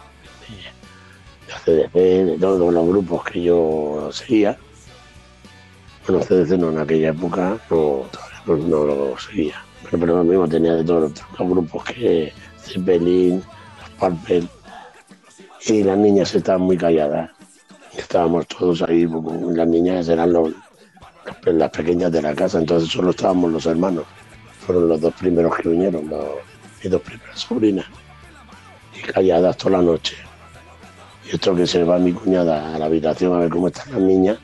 S2: de, CDC, de todos los grupos que yo seguía. Bueno, CDC no, en aquella época no, no, lo seguía. Pero, pero lo mismo tenía de todos los, grupos que Zeppelin, los Purple. Y las niñas estaban muy calladas estábamos todos ahí, las niñas eran los, las pequeñas de la casa, entonces solo estábamos los hermanos. Fueron los dos primeros que vinieron, mis dos primeras sobrinas. Y calladas toda la noche. Y esto que se va mi cuñada a la habitación a ver cómo están las niñas,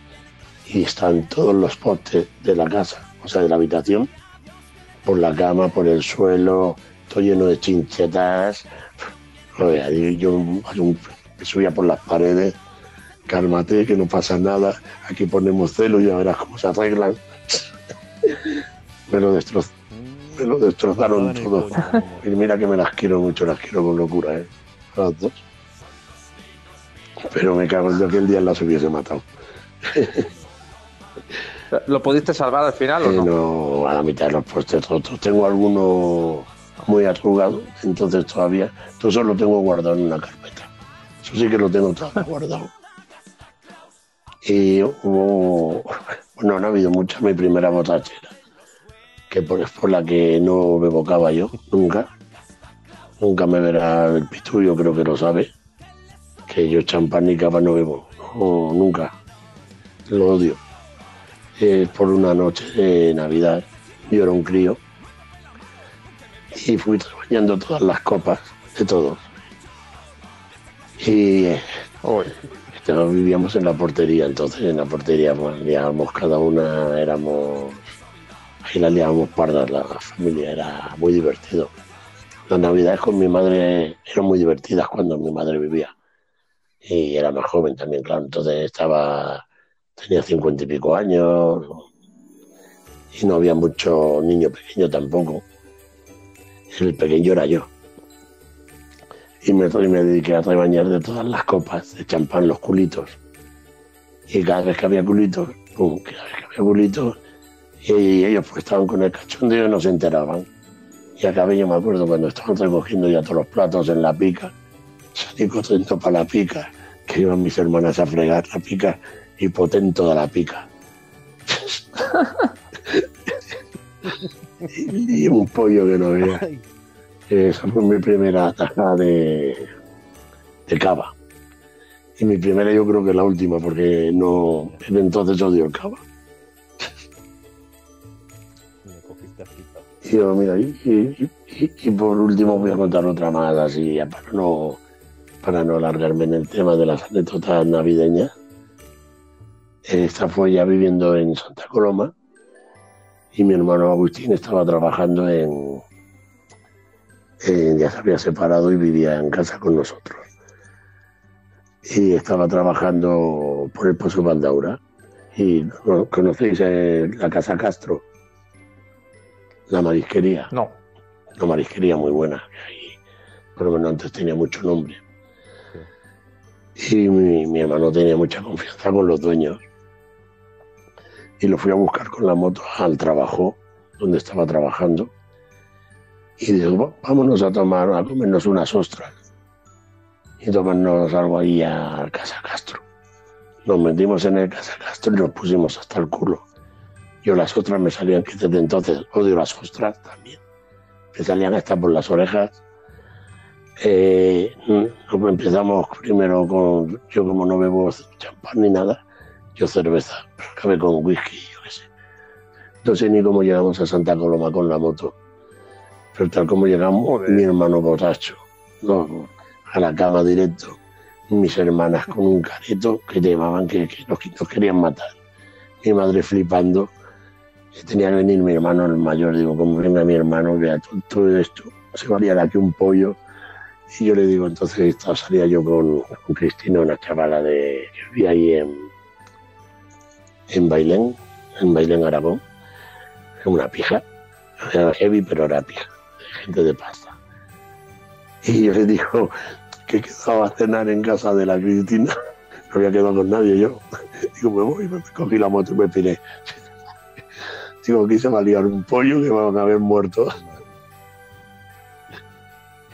S2: y están todos los postes de la casa, o sea, de la habitación, por la cama, por el suelo, todo lleno de chinchetas. Yo subía por las paredes cálmate, que no pasa nada, aquí ponemos celo y ya verás cómo se arreglan. me, lo me lo destrozaron todo. Y mira que me las quiero mucho, las quiero con locura, ¿eh? Las dos. Pero me cago en que aquel día las hubiese matado.
S1: ¿Lo pudiste salvar al final o eh, no?
S2: no, a la mitad de los postes rotos. Tengo alguno muy arrugado, entonces todavía, eso lo tengo guardado en una carpeta. Eso sí que lo tengo todo guardado. Y hubo, bueno, no ha habido mucha, mi primera botachera, que por, es por la que no bebo cava yo, nunca. Nunca me verá el pitullo, creo que lo sabe, que yo champán ni cava no bebo, nunca. Lo odio. Es por una noche de Navidad, yo era un crío, y fui bañando todas las copas de todos. Y vivíamos en la portería, entonces en la portería pues, liábamos cada una, éramos, ahí la liábamos pardas, la familia era muy divertido. Las navidades con mi madre eran muy divertidas cuando mi madre vivía. Y era más joven también, claro, entonces estaba, tenía cincuenta y pico años y no había mucho niño pequeño tampoco. El pequeño era yo y me, me dediqué a rebañar de todas las copas de champán los culitos. Y cada vez que había culitos, cada vez que había culitos, y ellos pues estaban con el cachondeo y no se enteraban. Y acabé, yo me acuerdo, cuando estaban recogiendo ya todos los platos en la pica, salí corriendo para la pica, que iban mis hermanas a fregar la pica y potento de la pica. y, un pollo que no veía. Esa fue mi primera taja de, de cava. Y mi primera yo creo que la última, porque no entonces odio el cava. Y mira, y, y, por último voy a contar otra más así, para no, para no alargarme en el tema de las anécdotas navideñas. Esta fue ya viviendo en Santa Coloma y mi hermano Agustín estaba trabajando en, ya se había separado y vivía en casa con nosotros. Y estaba trabajando por el Pozo Bandaura. Y conocéis eh, la Casa Castro, la marisquería.
S1: No.
S2: Una marisquería muy buena. Y, por lo menos antes tenía mucho nombre. Y mi, mi hermano tenía mucha confianza con los dueños y lo fui a buscar con la moto al trabajo donde estaba trabajando. Y dijo, vámonos a tomar, a comernos unas ostras y tomarnos algo ahí a Casa Castro. Nos metimos en el Casa Castro y nos pusimos hasta el culo. Yo las ostras me salían que desde entonces odio las ostras también. Me salían hasta por las orejas. Eh, empezamos primero con, yo como no bebo champán ni nada, yo cerveza, acabé con whisky, yo qué sé. No sé ni cómo llegamos a Santa Coloma con la moto. Pero tal como llegamos, mi hermano borracho, no, a la cama directo, mis hermanas con un careto que llevaban que, nos, querían matar. Mi madre flipando, tenía que venir mi hermano el mayor, digo, como venga mi hermano, vea todo, esto, se valía aquí un pollo. Y yo le digo, entonces salía yo con, con Cristina, una chavala de, que vivía ahí en, en Bailén, en Bailén, Aragón. Una pija. Era heavy, pero era pija. Gente de pasta. Y yo le digo que quedaba a cenar en casa de la Cristina. No había quedado con nadie yo. Digo, me voy, me cogí la moto y me piré. Digo, aquí se va a liar un pollo que van a haber muerto.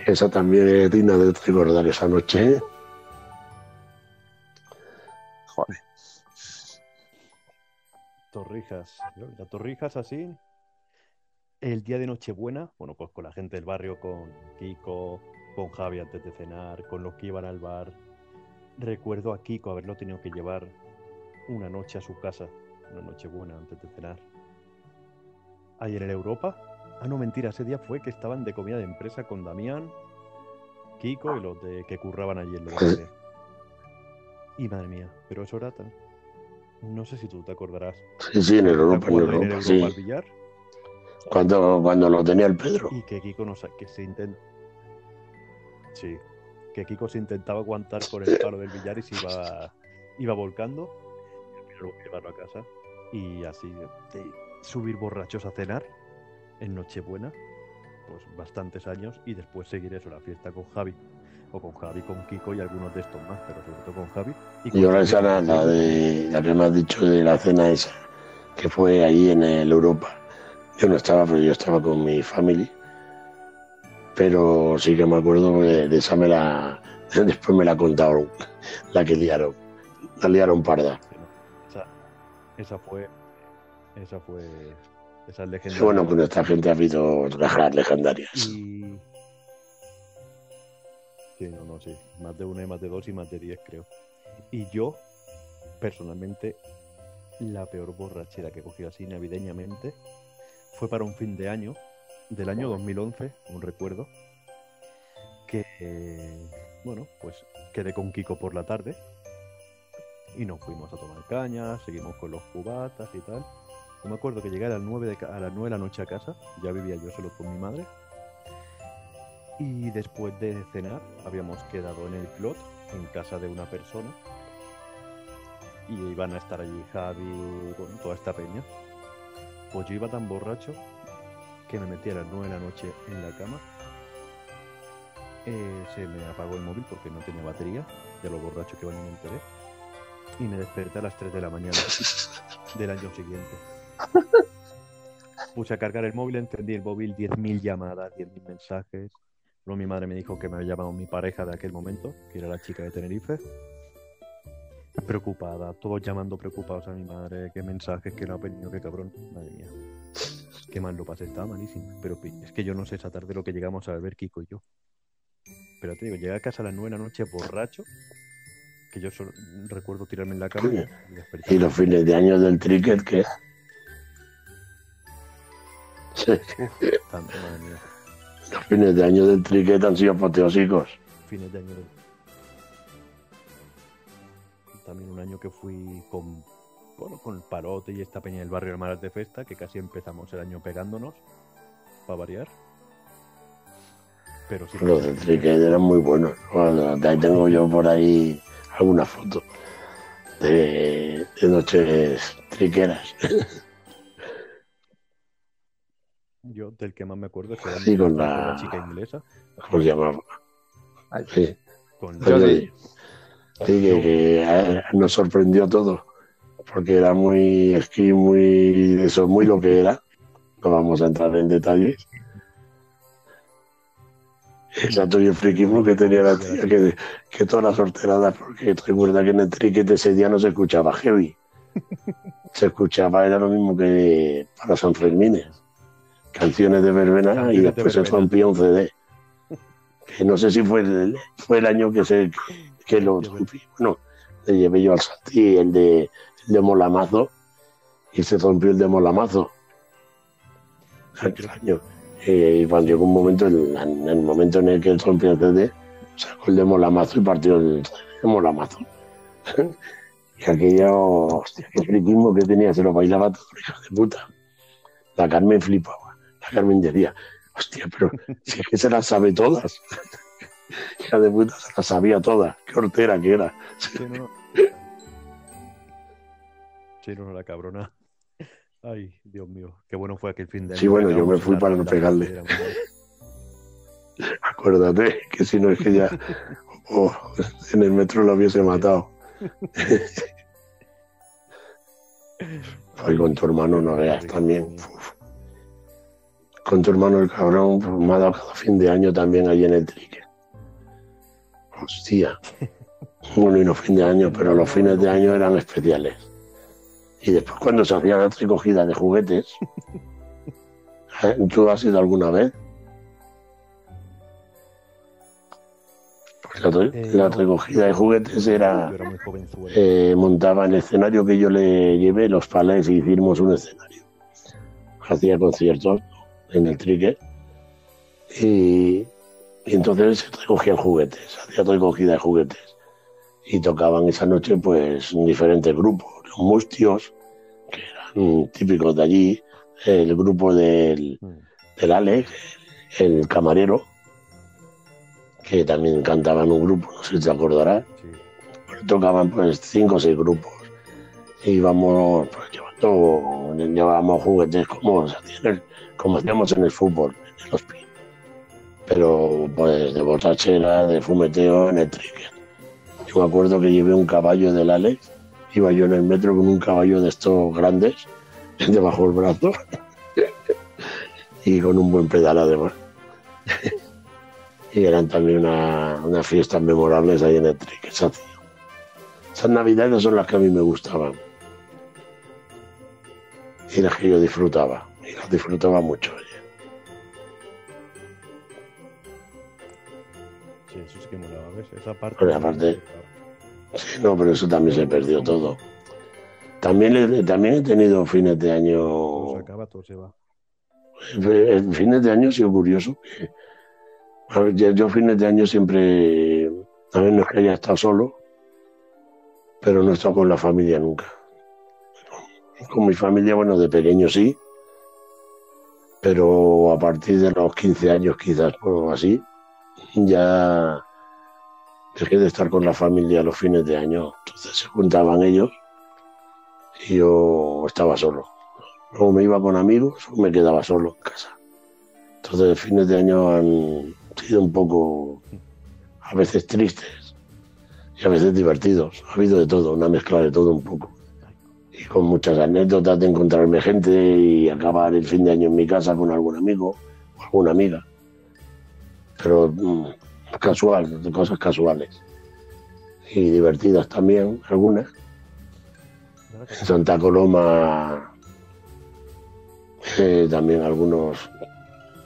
S2: Esa también es digna de recordar esa noche.
S3: Joder. Torrijas. La Torrijas así. El día de Nochebuena, bueno, pues con la gente del barrio, con Kiko, con Javi antes de cenar, con los que iban al bar. Recuerdo a Kiko haberlo tenido que llevar una noche a su casa, una noche buena antes de cenar. Ayer en Europa, ah no, mentira, ese día fue que estaban de comida de empresa con Damián, Kiko y los de que curraban allí en Londres. Y madre mía, pero eso era tan, no sé si tú te acordarás.
S2: Sí, sí, en Europa, en Europa, sí. Cuando, cuando lo tenía el Pedro.
S3: Y que Kiko no que se intenta. Sí. Que Kiko se intentaba aguantar por el palo del billar y se iba, iba volcando. Y luego llevarlo a casa. Y así subir borrachos a cenar en Nochebuena. Pues bastantes años. Y después seguir eso, la fiesta con Javi o con Javi, con Kiko y algunos de estos más, pero sobre todo con Javi.
S2: Y, ahora esa nada de la que me has dicho de la cena esa, que fue ahí en el Europa. Yo no estaba, pero yo estaba con mi familia. Pero sí que me acuerdo de, esa me la. Después me la contaron, la que liaron. La liaron parda.
S3: Esa, esa fue. Esa fue. Esa
S2: legendaria. Bueno, con esta gente ha habido otras legendarias.
S3: Y Sí, no, no, sí. Más de una y más de dos y más de diez, creo. Y yo, personalmente, la peor borrachera que he cogido así navideñamente fue para un fin de año, del año 2011, un recuerdo, que, bueno, pues quedé con Kiko por la tarde y nos fuimos a tomar caña, seguimos con los cubatas y tal. Yo me acuerdo que llegué a las 9 de, a las 9 de la noche a casa, ya vivía yo solo con mi madre, y después de cenar habíamos quedado en el clot, en casa de una persona. Y iban a estar allí Javi, con toda esta peña. Pues yo iba tan borracho que me metí a las 9 de la noche en la cama. Eh, se me apagó el móvil porque no tenía batería, de lo borracho que iba ni me enteré. Y me desperté a las 3 de la mañana del año siguiente. Puse a cargar el móvil, encendí el móvil, 10.000 llamadas, 10.000 mensajes. Luego mi madre me dijo que me había llamado mi pareja de aquel momento, que era la chica de Tenerife. Preocupada, todos llamando preocupados a mi madre, qué mensajes, qué no ha venido, qué cabrón. Madre mía. Qué mal lo pasé, estaba malísimo. Pero es que yo no sé esa tarde lo que llegamos a ver Kiko y yo. Pero te digo, llegué a casa a las nueve de la noche borracho, que yo solo recuerdo tirarme en la cama
S2: y, y los fines de año del cricket, ¿qué? Los fines de año del triquet han sido apoteósicos.
S3: Fines de año También un año que fui con, bueno, con el parote y esta peña del barrio de Maras de Festa, que casi empezamos el año pegándonos, para variar.
S2: Pero sí, Los del triquet eran muy buenos. ahí tengo yo por ahí alguna foto de, de noches triqueras.
S3: Yo del que más me acuerdo es que
S2: sí, con la...
S3: chica inglesa.
S2: ¿Cómo se llamaba? Sí. Con sí, que, eh, nos sorprendió todo. Porque era muy esquí, muy eso, muy lo que era. No vamos a entrar en detalles. Exacto, y el friquismo que tenía la tía, que, que todas las sorteradas, porque recuerda que en el triquete ese día no se escuchaba heavy. Se escuchaba, era lo mismo que para San Fermín canciones de verbena y después se rompió un CD. Que no sé si fue el, fue el año que se que, lo rompí. Bueno, le llevé yo al Santi el de, el de Molamazo y se rompió el de Molamazo. Aquel año. Eh, y cuando llegó un momento, en, el momento en el que él rompió el CD, sacó el de Molamazo y partió el de Molamazo. y aquello, hostia, qué friquismo que tenía, se lo bailaba todo, hijo de puta. La Carmen flipaba. La Carmen decía, hostia, pero si es que se las sabe todas. Hija de puta, se las sabía todas. Qué hortera que era.
S3: Sí, no, sí, no, la cabrona. Ay, Dios mío, qué bueno fue aquel fin de
S2: año. Sí, bueno, yo me fui para no pegarle. Acuérdate que si no es que ya oh, en el metro lo hubiese matado. Ay, con tu hermano no veas también con tu hermano el cabrón, pues, ha dado cada fin de año también allí en el trique. Hostia. Bueno, y no fin de año, pero los fines de año eran especiales. Y después cuando se hacía la recogida de juguetes, ¿eh? ¿tú has ido alguna vez? Pues la, eh, recogida de juguetes era eh, montaba el escenario que yo le llevé los palés y hicimos un escenario hacía conciertos en el trique. Y, entonces se recogían juguetes, hacía recogida de juguetes. Y tocaban esa noche pues diferentes grupos, los mustios, que eran típicos de allí, el grupo del, del Alex, el camarero, que también cantaban un grupo, no sé si te acordarás. Tocaban pues cinco o seis grupos. Y íbamos pues, llevando, llevábamos juguetes como se hacían como hacíamos en el fútbol, en el hospital. Pero pues de borrachera, de fumeteo en el trigger. Yo me acuerdo que llevé un caballo del Alex, iba yo en el metro con un caballo de estos grandes, debajo del brazo, y con un buen pedal además. y eran también unas una fiestas memorables ahí en el trigger. Esas navidades son las que a mí me gustaban. Y las que yo disfrutaba y disfrutaba mucho. Oye.
S3: Sí, eso sí que molaba, ¿ves? Esa parte.
S2: Pero aparte, sí, no, pero eso también se perdió todo. También, he, también he tenido fines de año.
S3: Se acaba, todo se va.
S2: En fines de año ha sido curioso. yo, yo, fines de año siempre, a ver, no es que haya estado solo, pero no he estado con la familia nunca. Con mi familia, bueno, de pequeño sí, pero a partir de los 15 años quizás o así, ya dejé de estar con la familia los fines de año. Entonces se juntaban ellos y yo estaba solo. Luego me iba con amigos o me quedaba solo en casa. Entonces fines de año han sido un poco, a veces tristes y a veces divertidos. Ha habido de todo, una mezcla de todo un poco con muchas anécdotas de encontrarme gente y acabar el fin de año en mi casa con algún amigo o alguna amiga. Pero mm, casual, cosas casuales. Y divertidas también, algunas. En Santa Coloma eh, también algunos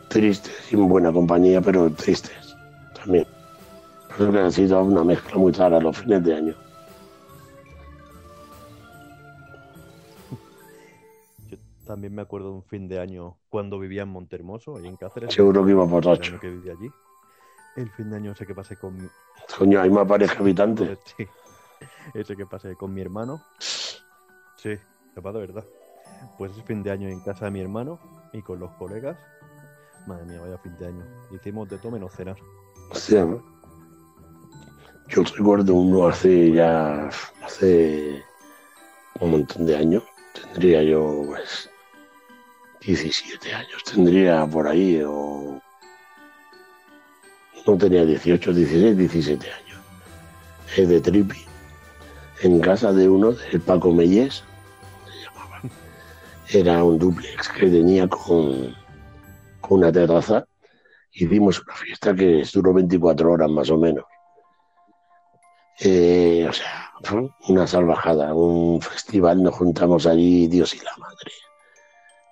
S2: tristes en buena compañía, pero tristes también. Creo que ha sido una mezcla muy rara los fines de año.
S3: También me acuerdo de un fin de año cuando vivía en Montermoso, ahí en Cáceres.
S2: Seguro que iba por ocho.
S3: Que vivía allí. El fin de año ese que pasé con mi...
S2: Coño, hay más pareja habitante.
S3: Sí. Ese que pasé con mi hermano. Sí, capaz de verdad. Pues es fin de año en casa de mi hermano y con los colegas. Madre mía, vaya fin de año. Hicimos de todo menos cenar.
S2: Hostia, ¿no? Yo recuerdo uno hace ya, hace un montón de años. Tendría yo, pues, 17 años, tendría por ahí, o no tenía 18, 16, 17 años. Es de Tripi, en casa de uno, del Paco Mellés, se llamaba. Era un duplex que tenía con, con una terraza. Hicimos una fiesta que duró 24 horas más o menos. Eh, o sea, fue una salvajada, un festival, nos juntamos allí Dios y la madre,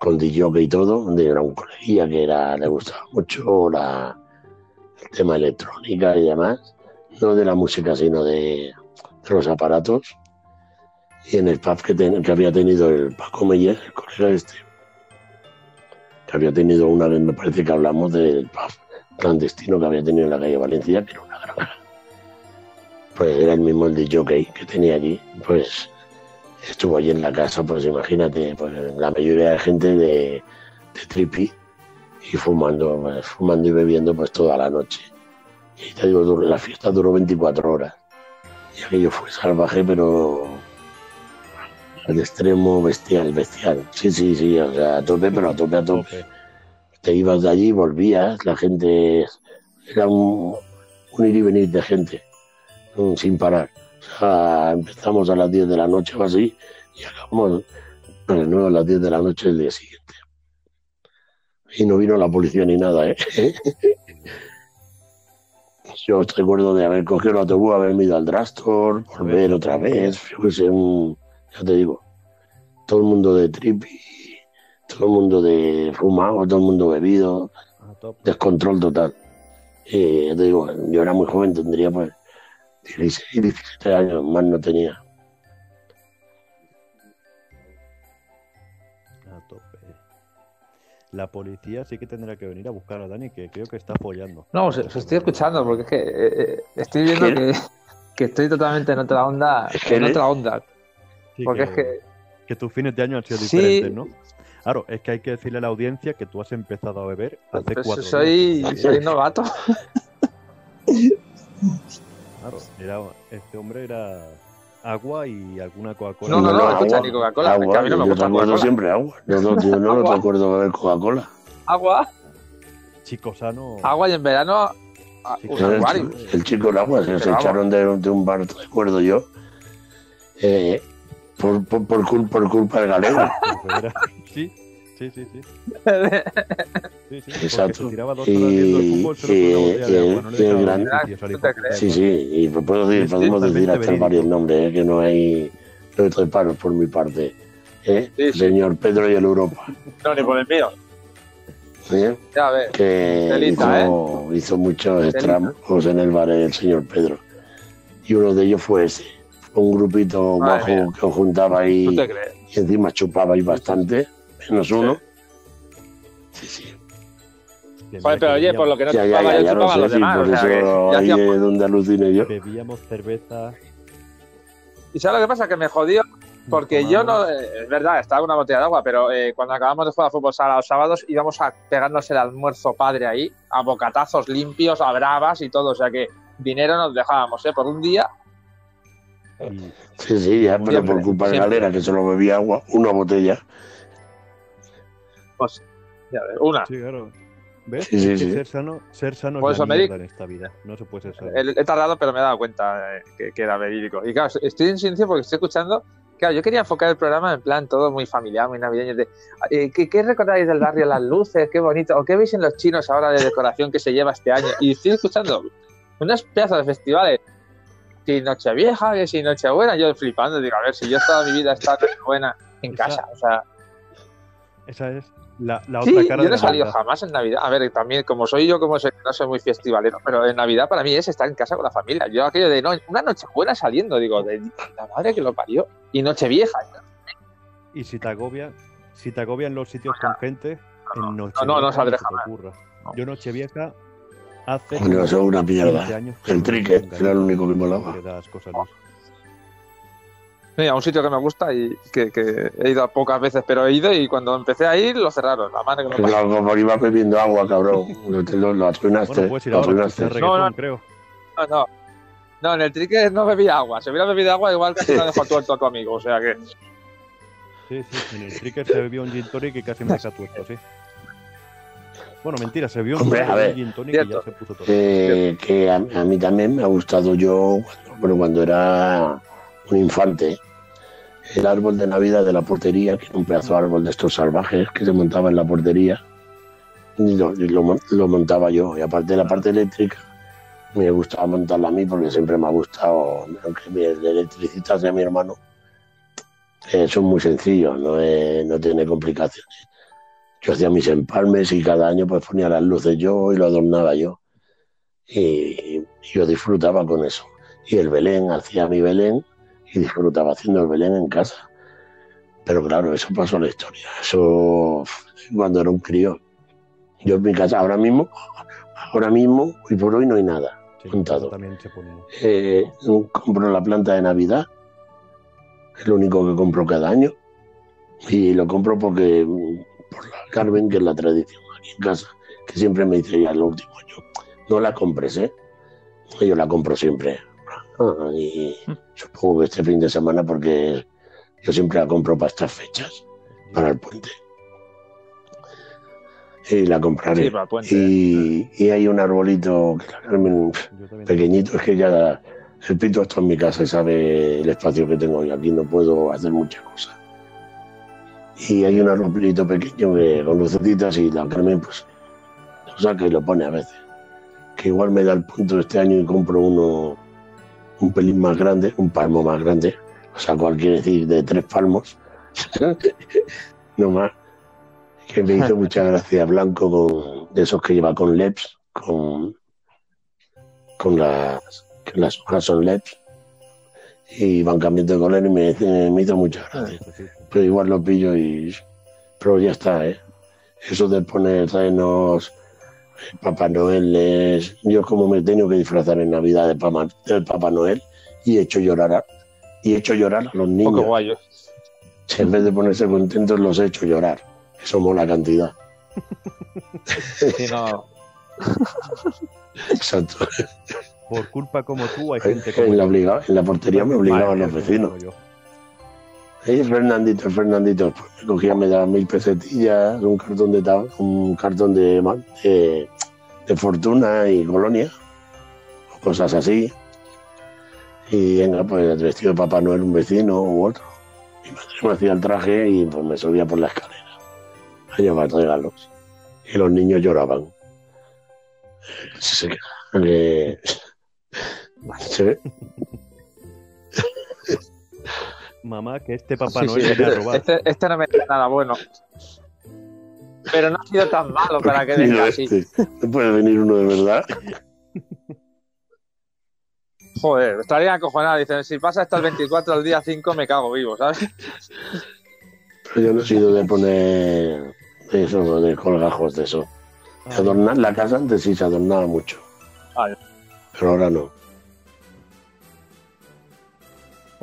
S2: con DJ y todo, era un colegía que era, le gustaba mucho la, el tema electrónica y demás, no de la música, sino de, de los aparatos. Y en el pub que, ten, que había tenido el Paco Meyer, el colega este, que había tenido una vez, me parece que hablamos del pub clandestino que había tenido en la calle Valencia, que era una granja pues era el mismo el de jockey que tenía allí, pues estuvo allí en la casa, pues imagínate, pues la mayoría de gente de, de trippy y fumando, pues, fumando y bebiendo pues toda la noche. Y te digo, la fiesta duró 24 horas. Y aquello fue salvaje, pero al extremo bestial, bestial. Sí, sí, sí, o sea, a tope, pero a tope, a tope. Te ibas de allí, volvías, la gente, era un, un ir y venir de gente sin parar. Sea, empezamos a las 10 de la noche o así y acabamos las 9 a las 10 de la noche el día siguiente. Y no vino la policía ni nada, ¿eh? Yo recuerdo de haber cogido el autobús, haberme ido al Drastor, volver otra vez, yo que sé, un, ya te digo, todo el mundo de trip y todo el mundo de fumado, todo el mundo bebido, descontrol total. Ya te digo, yo era muy joven, tendría pues 16, 17 años, más no tenía.
S3: A tope. La policía sí que tendrá que venir a buscar a Dani, que creo que está apoyando.
S1: No, os, os estoy escuchando, porque es que eh, eh, estoy viendo
S2: ¿Qué?
S1: que, que estoy totalmente en otra onda.
S2: Es que
S1: en otra onda.
S3: Sí,
S1: Porque es que.
S3: que tus fines de año han sido
S1: Sí.
S3: diferentes, ¿no? Claro, es que hay que decirle a la audiencia que tú has empezado a beber hace
S1: pues,
S3: cuatro
S1: soy,
S3: días.
S1: soy novato.
S3: Claro, era, este hombre era agua y alguna Coca-Cola.
S1: No, no, no,
S2: agua,
S1: escucha, ni Coca-Cola,
S2: agua,
S1: que a mí no me
S2: yo
S1: gusta
S2: recuerdo
S1: Coca-Cola.
S2: siempre agua. No, no, tío, no, no
S1: Agua.
S2: te acuerdo beber Coca-Cola.
S1: Agua,
S3: Chico sano.
S1: agua y en verano a-
S3: Sí,
S1: un
S3: claro,
S2: el, chico- el chico del agua se, se echaron de, de un bar, recuerdo yo, eh, por, por, por, cul- por culpa del galego.
S3: Sí, sí, sí, sí. Sí, sí, porque
S2: Exacto. Sí, sí, y puedo decir, podemos decir hasta
S3: verídico.
S2: varios nombres, eh, que no hay, reparos por mi parte. ¿eh?
S1: Sí,
S2: señor Pedro y el Europa.
S1: No, ni por el mío.
S2: ¿eh?
S1: Ya ves.
S2: que
S1: Telita,
S2: hizo, hizo muchos
S1: Telita.
S2: estramos en el bar el señor Pedro. Y uno de ellos fue ese. Un grupito
S1: Madre
S2: bajo
S1: mía.
S2: que os juntaba ahí
S1: ¿Tú te crees?
S2: y encima chupabais bastante, menos uno. Sí, sí.
S3: Que
S1: Joder, pero
S3: que
S1: oye, por lo que no
S2: Ya,
S1: chupaba,
S2: ya,
S1: yo
S2: ya
S1: chupaba a
S2: sé,
S1: los
S2: sí,
S1: demás.
S2: por
S1: o sea, que
S2: eso
S1: ya
S2: ahí es donde aluciné yo.
S3: Bebíamos cerveza.
S1: ¿Y sabes lo que pasa? Que me jodió porque yo no, eh, es verdad, estaba con una botella de agua, pero eh, cuando acabamos de jugar a fútbol sala los sábados íbamos a pegarnos el almuerzo padre ahí, a bocatazos limpios, a bravas y todo, o sea que dinero nos dejábamos, ¿eh? Por un día,
S2: Sí, sí, ya, pero
S1: Siempre,
S2: por culpa de. Galera, que solo bebía agua, una botella.
S1: Pues, ya una.
S3: sí, claro. ¿Ves?
S2: Sí, sí,
S3: Es que
S2: sí.
S3: Ser sano, ser sano
S1: Por
S3: es la en esta vida. No se puede ser sano.
S1: He, tardado, pero me he dado cuenta eh, que, que era verídico. Y claro, estoy en silencio porque estoy escuchando. Claro, yo quería enfocar el programa en plan todo muy familiar, muy navideño. De, eh, ¿qué, ¿Qué recordáis del barrio? Las luces, qué bonito. ¿O qué veis en los chinos ahora de decoración que se lleva este año? Y estoy escuchando unos pedazos de festivales. Si Nochevieja, que si Nochebuena, yo flipando. Digo, a ver, si yo toda mi vida he estado buena en
S3: Esa-
S1: casa. O sea,
S3: Esa es la, la
S1: sí,
S3: cara
S1: yo no
S3: de
S1: he salido jamás en Navidad. A ver, también, como soy yo, como soy, no soy muy festivalero, pero en Navidad para mí es estar en casa con la familia. Yo aquello de no, una noche buena saliendo, digo, de la madre que lo parió. Y noche vieja.
S3: Y si te agobia, Si te agobian los sitios con gente, en noche
S1: no, no, no saldré
S3: ocurra. Yo Nochevieja hace
S2: Bueno, eso es una
S3: 15
S2: mierda.
S3: años
S2: El trique, era el único que molaba.
S3: Luis.
S1: Mira, un sitio que me gusta y que, que he ido pocas veces, pero he ido y cuando empecé a ir lo cerraron. La madre que me.
S2: Claro, como iba bebiendo agua, cabrón. Lo, lo, lo arruinaste.
S3: Bueno,
S2: lo
S1: No, no.
S3: creo.
S1: No, no. No, en el trique no bebía agua. Si hubiera bebido agua, igual casi me dejado tuerto a tu amigo. O sea que.
S3: Sí, sí, en el Tricker se bebió un gin tonic y casi me deja tuerto, sí. Bueno, mentira, se bebió un,
S2: Hombre, a ver,
S3: gin tonic y ya se puso todo.
S2: Eh, que a, a mí también me ha gustado yo, bueno, cuando era un infante, el árbol de Navidad de la portería, que era un pedazo de árbol de estos salvajes que se montaba en la portería, y lo, montaba yo. Y aparte de la parte eléctrica, me gustaba montarla a mí porque siempre me ha gustado, aunque el electricista sea mi hermano, eh, son muy sencillos, no, es- no tiene complicaciones. Yo hacía mis empalmes y cada año pues ponía las luces yo y lo adornaba yo. Y, y yo disfrutaba con eso. Y el Belén, hacía mi Belén y disfrutaba haciendo el Belén en casa. Pero claro, eso pasó a la historia. Eso cuando era un crío. Yo en mi casa ahora mismo, ahora mismo, hoy por hoy no hay nada.
S3: Sí,
S2: montado. Eh, compro la planta de Navidad, es lo único que compro cada año. Y lo compro porque, por la Carmen, que es la tradición aquí en casa, que siempre me dice ya el último año, no la compres, ¿eh? Yo la compro siempre. Ah, y supongo que este fin de semana, porque yo siempre la compro para estas fechas, para el puente. Y la compraré.
S1: Sí, para el puente.
S2: y, y hay un arbolito pequeñito, es que ya el pito está en mi casa y sabe el espacio que tengo y aquí no puedo hacer muchas cosas. Y hay un arroplito pequeño que, con lucecitas y la Carmen pues lo saca y lo pone a veces. Que igual me da el punto este año y compro uno un pelín más grande, un palmo más grande. O sea, cual quiere decir de tres palmos. no más. Que me hizo mucha gracia blanco con, de esos que lleva con LEPs, con, con las, que las hojas son LEDs y van cambiando de color y me, me hizo mucha gracia.
S3: Sí, sí.
S2: Pero igual lo pillo y... Pero ya está, ¿eh? Eso de poner renos, Papá Noel, yo como me he tenido que disfrazar en Navidad de Papá, del Papá Noel y he hecho llorar a, y he hecho llorar a los
S1: Un
S2: niños.
S1: poco guay. yo.
S2: En vez de ponerse contentos los he hecho llorar. Eso mola cantidad.
S1: Sí, no.
S2: Exacto.
S3: Por culpa como tú hay gente como
S2: En la,
S3: yo.
S2: obliga- en la portería me obligaban los vecinos. Ey, Fernandito, Fernandito, me cogía, me daba mil pesetillas, un cartón de tab- un cartón de, de, de fortuna y colonia, cosas así. Y venga, pues vestido de Papá Noel un vecino u otro. Mi me hacía el traje y pues me subía por la escalera a llevar regalos. Y los niños lloraban.
S3: Mamá, que este Papá
S1: Sí,
S3: Noel
S1: sí,
S3: viene a robar.
S1: este, este no me da nada bueno. Pero no ha sido tan malo para que venga así.
S2: este, ¿no puede venir uno de verdad?
S1: Joder, estaría acojonado. Dicen, si pasa hasta el 24 al día 5 me cago vivo, ¿sabes?
S2: Pero yo no he sido de poner eso, de colgajos de eso. De
S3: Ay,
S2: adornar la casa antes sí se adornaba mucho.
S1: Ah.
S2: Pero ahora no.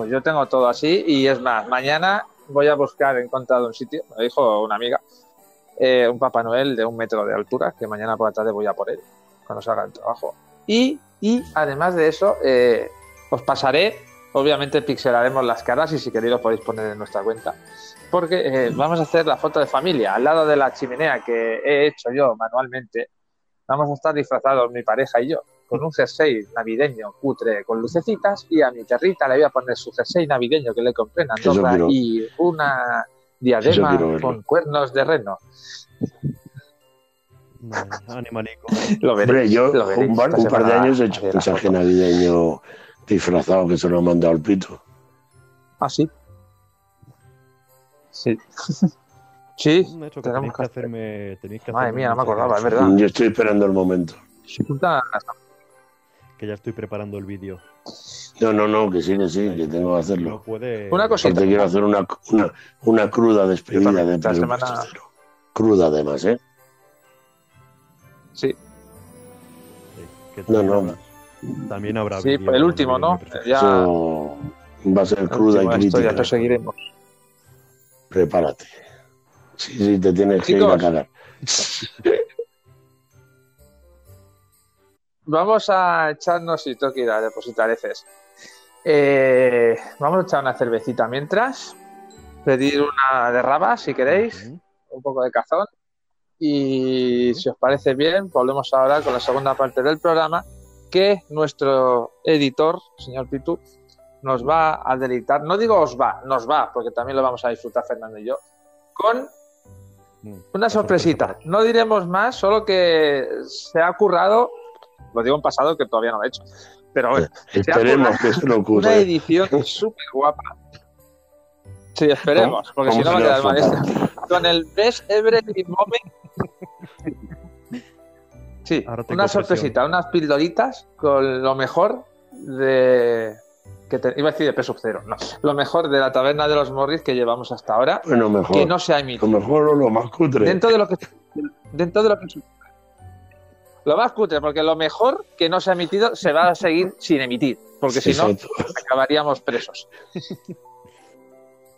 S1: Pues yo tengo todo así y es más, mañana voy a buscar, he encontrado un sitio, me dijo una amiga, eh, un Papá Noel de un metro de altura, que mañana por la tarde voy a por él, cuando salga el trabajo. Y, y además de eso, eh, os pasaré, obviamente pixelaremos las caras y si queréis lo podéis poner en nuestra cuenta, porque eh, vamos a hacer la foto de familia al lado de la chimenea que he hecho yo manualmente. Vamos a estar disfrazados mi pareja y yo con un jersey navideño cutre con lucecitas y a mi perrita le voy a poner su jersey navideño que le compré en Andorra
S2: quiero-
S1: y una diadema con cuernos de reno.
S3: Animalico.
S1: Lo
S2: Hombre,
S1: veréis,
S2: yo
S1: lo veréis
S2: un par,
S1: esta
S2: un par de años he hecho un mensaje navideño disfrazado que se lo he mandado al pito.
S1: Ah, sí. Sí. sí.
S3: De hecho, que
S1: Tenemos
S3: tenéis
S1: que
S3: que hacerme. Tenéis que
S1: Madre
S3: hacerme
S1: mía, no me acordaba, es verdad.
S2: Yo estoy esperando el momento.
S3: Que ya estoy preparando el vídeo.
S2: No, no, no, que sí, que sí, que tengo que hacerlo.
S3: No puede...
S1: Una cosita.
S2: Te quiero hacer una, una, una cruda despedida de
S1: Esta semana-.
S2: Cruda además, ¿eh?
S1: Sí,
S2: No, no.
S3: También habrá
S1: sí,
S3: vídeo
S1: el último, ¿no? Ya.
S2: Eso va a ser cruda y
S1: esto ya
S2: crítica.
S1: lo seguiremos.
S2: Prepárate. Sí, sí, te tienes que ir a cagar.
S1: Vamos a echarnos, y tengo que ir a depositar heces. Eh, vamos a echar una cervecita mientras. Pedir una de rabas, si queréis. Un poco de cazón. Y si os parece bien, volvemos ahora con la segunda parte del programa. Que nuestro editor, señor Pitu, nos va a deleitar. No digo os va, nos va, porque también lo vamos a disfrutar Fernando y yo. Con
S3: Mm,
S1: Una sorpresita. No diremos más, solo que se ha currado, lo digo en pasado que todavía no lo he hecho, pero bueno,
S2: Esperemos que se lo
S1: una
S2: ocurra.
S1: edición súper guapa. Sí, esperemos, porque si no va a quedar mal
S2: a
S1: esta. Con el Best Every Moment. Sí, una
S3: presión.
S1: sorpresita, unas pildoritas con lo mejor de. Que te- iba a decir de P sub cero, no. Lo mejor de la taberna de los Morris que llevamos hasta ahora,
S2: Bueno, mejor.
S1: que no se ha
S2: Lo
S1: emitido.
S2: mejor o lo más cutre.
S1: Dentro de lo que. Dentro de lo que. Lo más cutre, porque lo mejor que no se ha emitido se va a seguir sin emitir, porque si no, acabaríamos presos.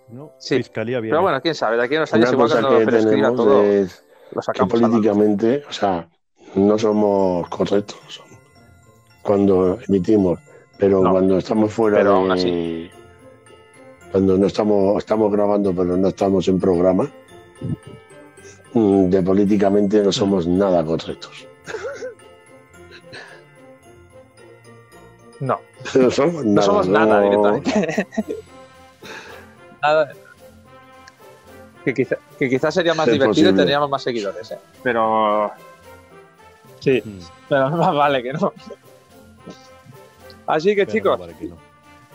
S3: No,
S1: Sí.
S3: Fiscalía bien.
S1: Pero bueno, quién sabe, de aquí a unos años, igual cuando
S2: que
S1: prescriba
S2: tenemos
S1: todo,
S2: es que políticamente, o sea, no somos correctos cuando emitimos, pero
S1: No.
S2: cuando estamos fuera
S1: Pero
S2: de...
S1: aún así.
S2: Cuando no estamos, estamos grabando, pero no estamos en programa, mm, de políticamente no somos nada correctos.
S1: No,
S2: No somos nada.
S1: no somos nada
S2: somos-
S1: directamente. nada. Que, quizá- que quizás sería más
S2: Es
S1: divertido y
S2: posible.
S1: tendríamos más seguidores, ¿eh? Pero. Sí,
S3: Mm,
S1: pero más vale que no. Así que,
S3: pero
S1: chicos,
S3: no, vale que no.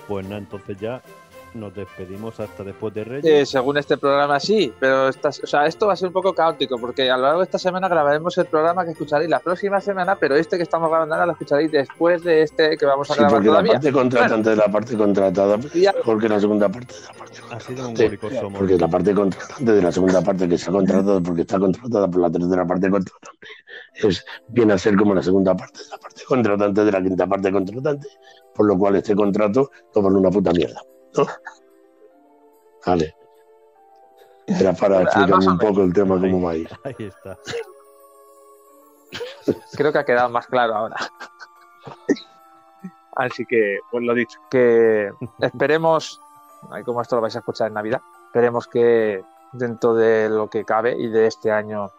S3: Pues nada, entonces ya nos despedimos hasta después de
S1: Eh,
S3: Reyes.
S1: según este programa sí, pero estas- o sea, esto va a ser un poco caótico porque a lo largo de esta semana grabaremos el programa que escucharéis la próxima semana, pero este que estamos grabando ahora lo escucharéis después de este que vamos a
S2: Sí,
S1: grabar
S2: porque la
S1: todavía.
S2: parte contratante de la parte contratada es
S1: Ya.
S2: mejor que la segunda parte de la parte contratante.
S3: somos.
S2: Porque la parte contratante de la segunda parte que se ha contratado porque está contratada por la tercera parte contratante es, viene a ser como la segunda parte de la parte contratante de la quinta parte contratante, por lo cual este contrato no vale una puta mierda. ¿No? Vale. Era para explicar un poco el tema cómo va a ir.
S3: Ahí está.
S1: Creo que ha quedado más claro ahora. Así que, pues lo dicho, que esperemos, ay, como esto lo vais a escuchar en Navidad, esperemos que dentro de lo que cabe y de este año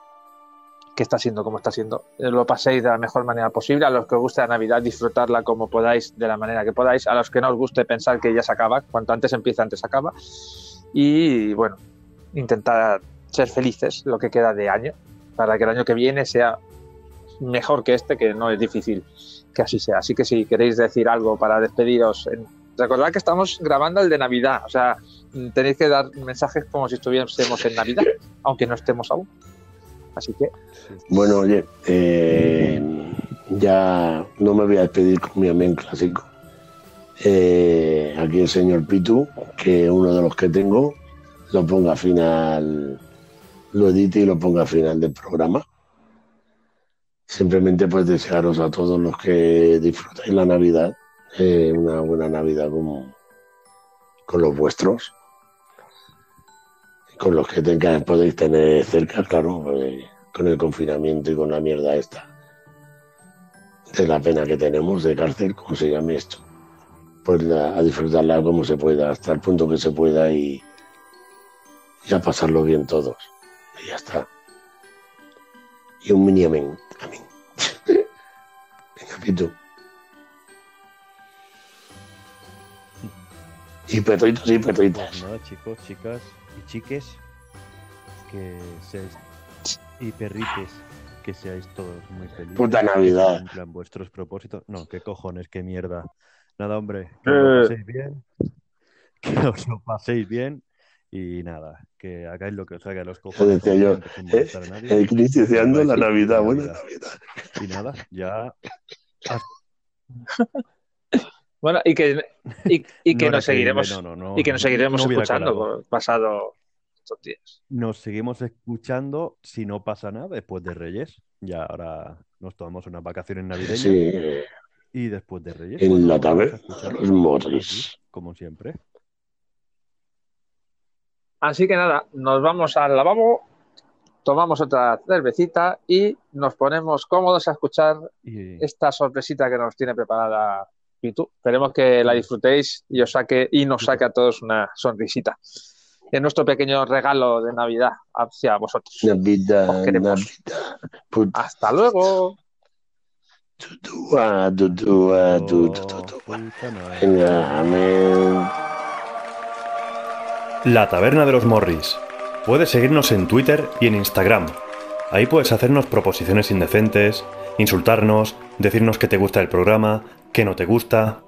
S1: que está siendo como está siendo, eh, lo paséis de la mejor manera posible. A los que os guste la Navidad, disfrutarla como podáis, de la manera que podáis. A los que no os guste, pensar que ya se acaba. Cuanto antes empieza, antes acaba. Y bueno, intentar ser felices lo que queda de año, para que el año que viene sea mejor que este, que no es difícil que así sea. Así que si queréis decir algo para despediros, recordad que estamos grabando el de Navidad, o sea, tenéis que dar mensajes como si estuviésemos en Navidad, aunque no estemos aún. Así que,
S2: Bueno, oye, eh, ya no me voy a despedir con mi amén clásico. Eh, aquí el señor Pitu, que uno de los que tengo, lo ponga a final, lo edite y lo ponga a final del programa. Simplemente pues desearos a todos los que disfrutáis la Navidad, eh, una buena Navidad con, con los vuestros, con los que tengáis, podéis tener cerca, claro, pues, con el confinamiento y con la mierda esta de la pena que tenemos de cárcel, como se llame esto. Pues a disfrutarla como se pueda, hasta el punto que se pueda y, y a pasarlo bien todos. Y ya está. Y un mini amén. Amén. Venga, Pitu. Y perritos y perritas.
S3: Pues nada, chicos, chicas y chiques, que seáis y perrites, que seáis todos muy felices.
S2: Puta Navidad.
S3: Que cumplan vuestros propósitos. No, qué cojones, qué mierda. Nada, hombre, que
S1: Eh.
S3: os lo paséis bien. Que os lo paséis bien. Y nada, que hagáis lo que os haga los cojones.
S2: decía yo,
S3: nadie.
S2: Eh, iniciando la Navidad, buena
S3: Navidad. Y nada, ya
S1: bueno, y que, y, que nos seguiremos, y que nos seguiremos escuchando pasado estos días.
S3: Nos seguimos escuchando si no pasa nada después de Reyes. Ya ahora nos tomamos unas vacaciones navideñas. Sí. Y después de Reyes.
S2: En la los Morris.
S3: Como siempre.
S1: Así que nada, nos vamos al lavabo, tomamos otra cervecita y nos ponemos cómodos a escuchar esta sorpresita que nos tiene preparada Pitu. Esperemos que la disfrutéis y os saque y nos saque a todos una sonrisita. Es nuestro pequeño regalo de Navidad hacia vosotros.
S2: Navidad, Navidad.
S1: Hasta luego.
S4: La Taberna de los Morris. Puedes seguirnos en Twitter y en Instagram. Ahí puedes hacernos proposiciones indecentes, insultarnos, decirnos que te gusta el programa, que no te gusta.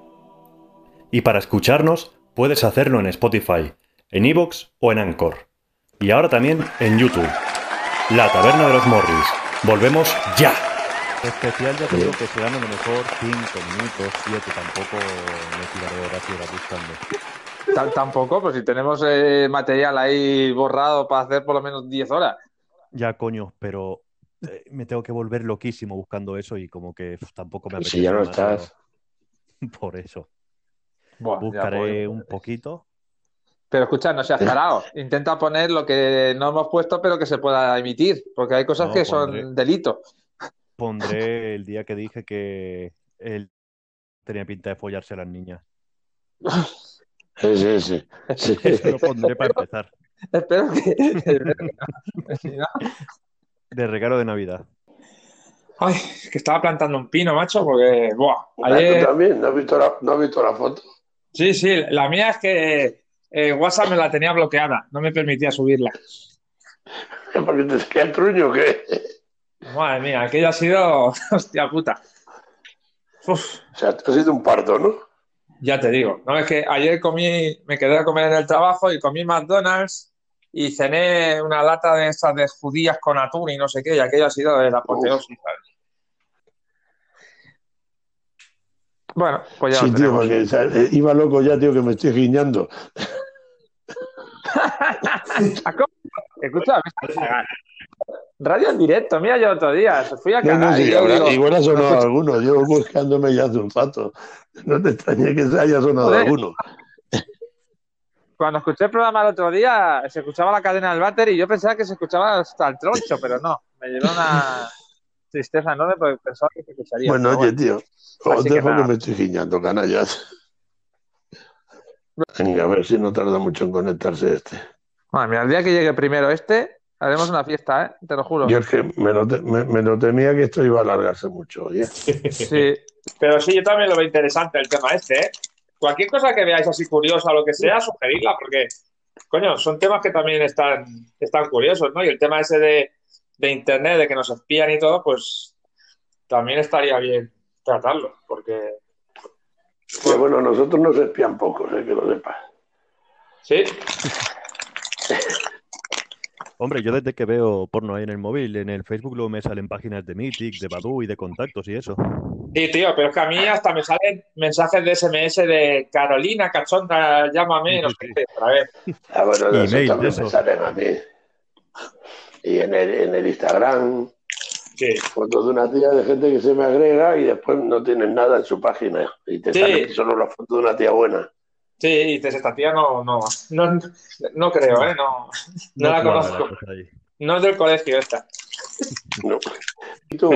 S4: Y para escucharnos, puedes hacerlo en Spotify, en Evox o en Anchor. Y ahora también en YouTube. La Taberna de los Morris. Volvemos ya.
S3: Especial ya creo que se dan a lo mejor 5 minutos, 7, tampoco me tiraré horas y buscando.
S1: Tampoco, pues si tenemos eh, material ahí borrado para hacer por lo menos 10 horas.
S3: Ya, coño, pero eh, me tengo que volver loquísimo buscando eso y como que tampoco me
S2: apetece. Si ya no estás.
S3: Por eso. Buscaré un poquito.
S1: Pero escucha, no seas parado. Intenta poner lo que no hemos puesto, pero que se pueda emitir, porque hay cosas que son delitos
S3: pondré el día que dije que él tenía pinta de follarse a las niñas.
S2: Sí, sí, sí.
S3: Eso lo pondré para empezar.
S1: Espero que.
S3: De regalo de Navidad.
S1: Ay, que estaba plantando un pino, macho, porque. Buah,
S2: ayer... también? ¿No has, visto la, ¿No visto la foto?
S1: Sí, sí, la mía es que eh, WhatsApp me la tenía bloqueada, no me permitía subirla.
S2: ¿Porque te queda el truño o qué?
S1: Madre mía, aquello ha sido. Hostia puta.
S2: O sea, ha sido un parto, ¿no?
S1: Ya te digo. No, es que ayer comí, me quedé a comer en el trabajo y comí McDonald's y cené una lata de estas de judías con atún y no sé qué, y aquello ha sido de la apoteosis. Bueno, pues ya.
S2: Sí, tío, porque eh, iba loco ya, tío, que me estoy guiñando.
S1: Escucha, Radio en directo, mira yo otro día, se fui a cagar.
S2: igual ha sonado alguno, yo buscándome ya hace un rato. No te extrañé que se haya sonado alguno.
S1: Cuando escuché el programa el otro día, se escuchaba la cadena del váter y yo pensaba que se escuchaba hasta el troncho, pero no. Me llevó una tristeza enorme porque pensaba que se escucharía.
S2: Bueno, oye, tío, os dejo que, me estoy giñando, canallas. Venga, a ver si no tarda mucho en conectarse este.
S1: Bueno, mira, el día que llegue primero este, Haremos una fiesta, ¿eh? Te lo juro.
S2: Yo es que me lo, temía que esto iba a alargarse mucho, oye.
S1: Sí, pero sí, yo también lo veo interesante el tema este, ¿eh? Cualquier cosa que veáis así curiosa o lo que sea, sugerirla, porque, coño, son temas que también están, están curiosos, ¿no? Y el tema ese de, Internet, de que nos espían y todo, pues también estaría bien tratarlo, porque...
S2: Pues bueno, nosotros nos espían poco, ¿eh? que lo sepas.
S1: Sí.
S3: Hombre, yo desde que veo porno ahí en el móvil, en el Facebook luego me salen páginas de Mythic, de Badu y de contactos y eso.
S1: Sí, tío, pero es que a mí hasta me salen mensajes de SMS de Carolina, cachonda, llámame, no sé qué, otra vez.
S2: Ah, bueno, de eso también me salen a mí. Y en el, en el Instagram, sí. fotos de una tía de gente que se me agrega y después no tienen nada en su página. Y te sale solo la foto de una tía buena.
S1: Sí, y dices, esta tía no, no, no, no creo, ¿eh? No, no, la conozco. No es del colegio esta.
S2: No. ¿Y tú?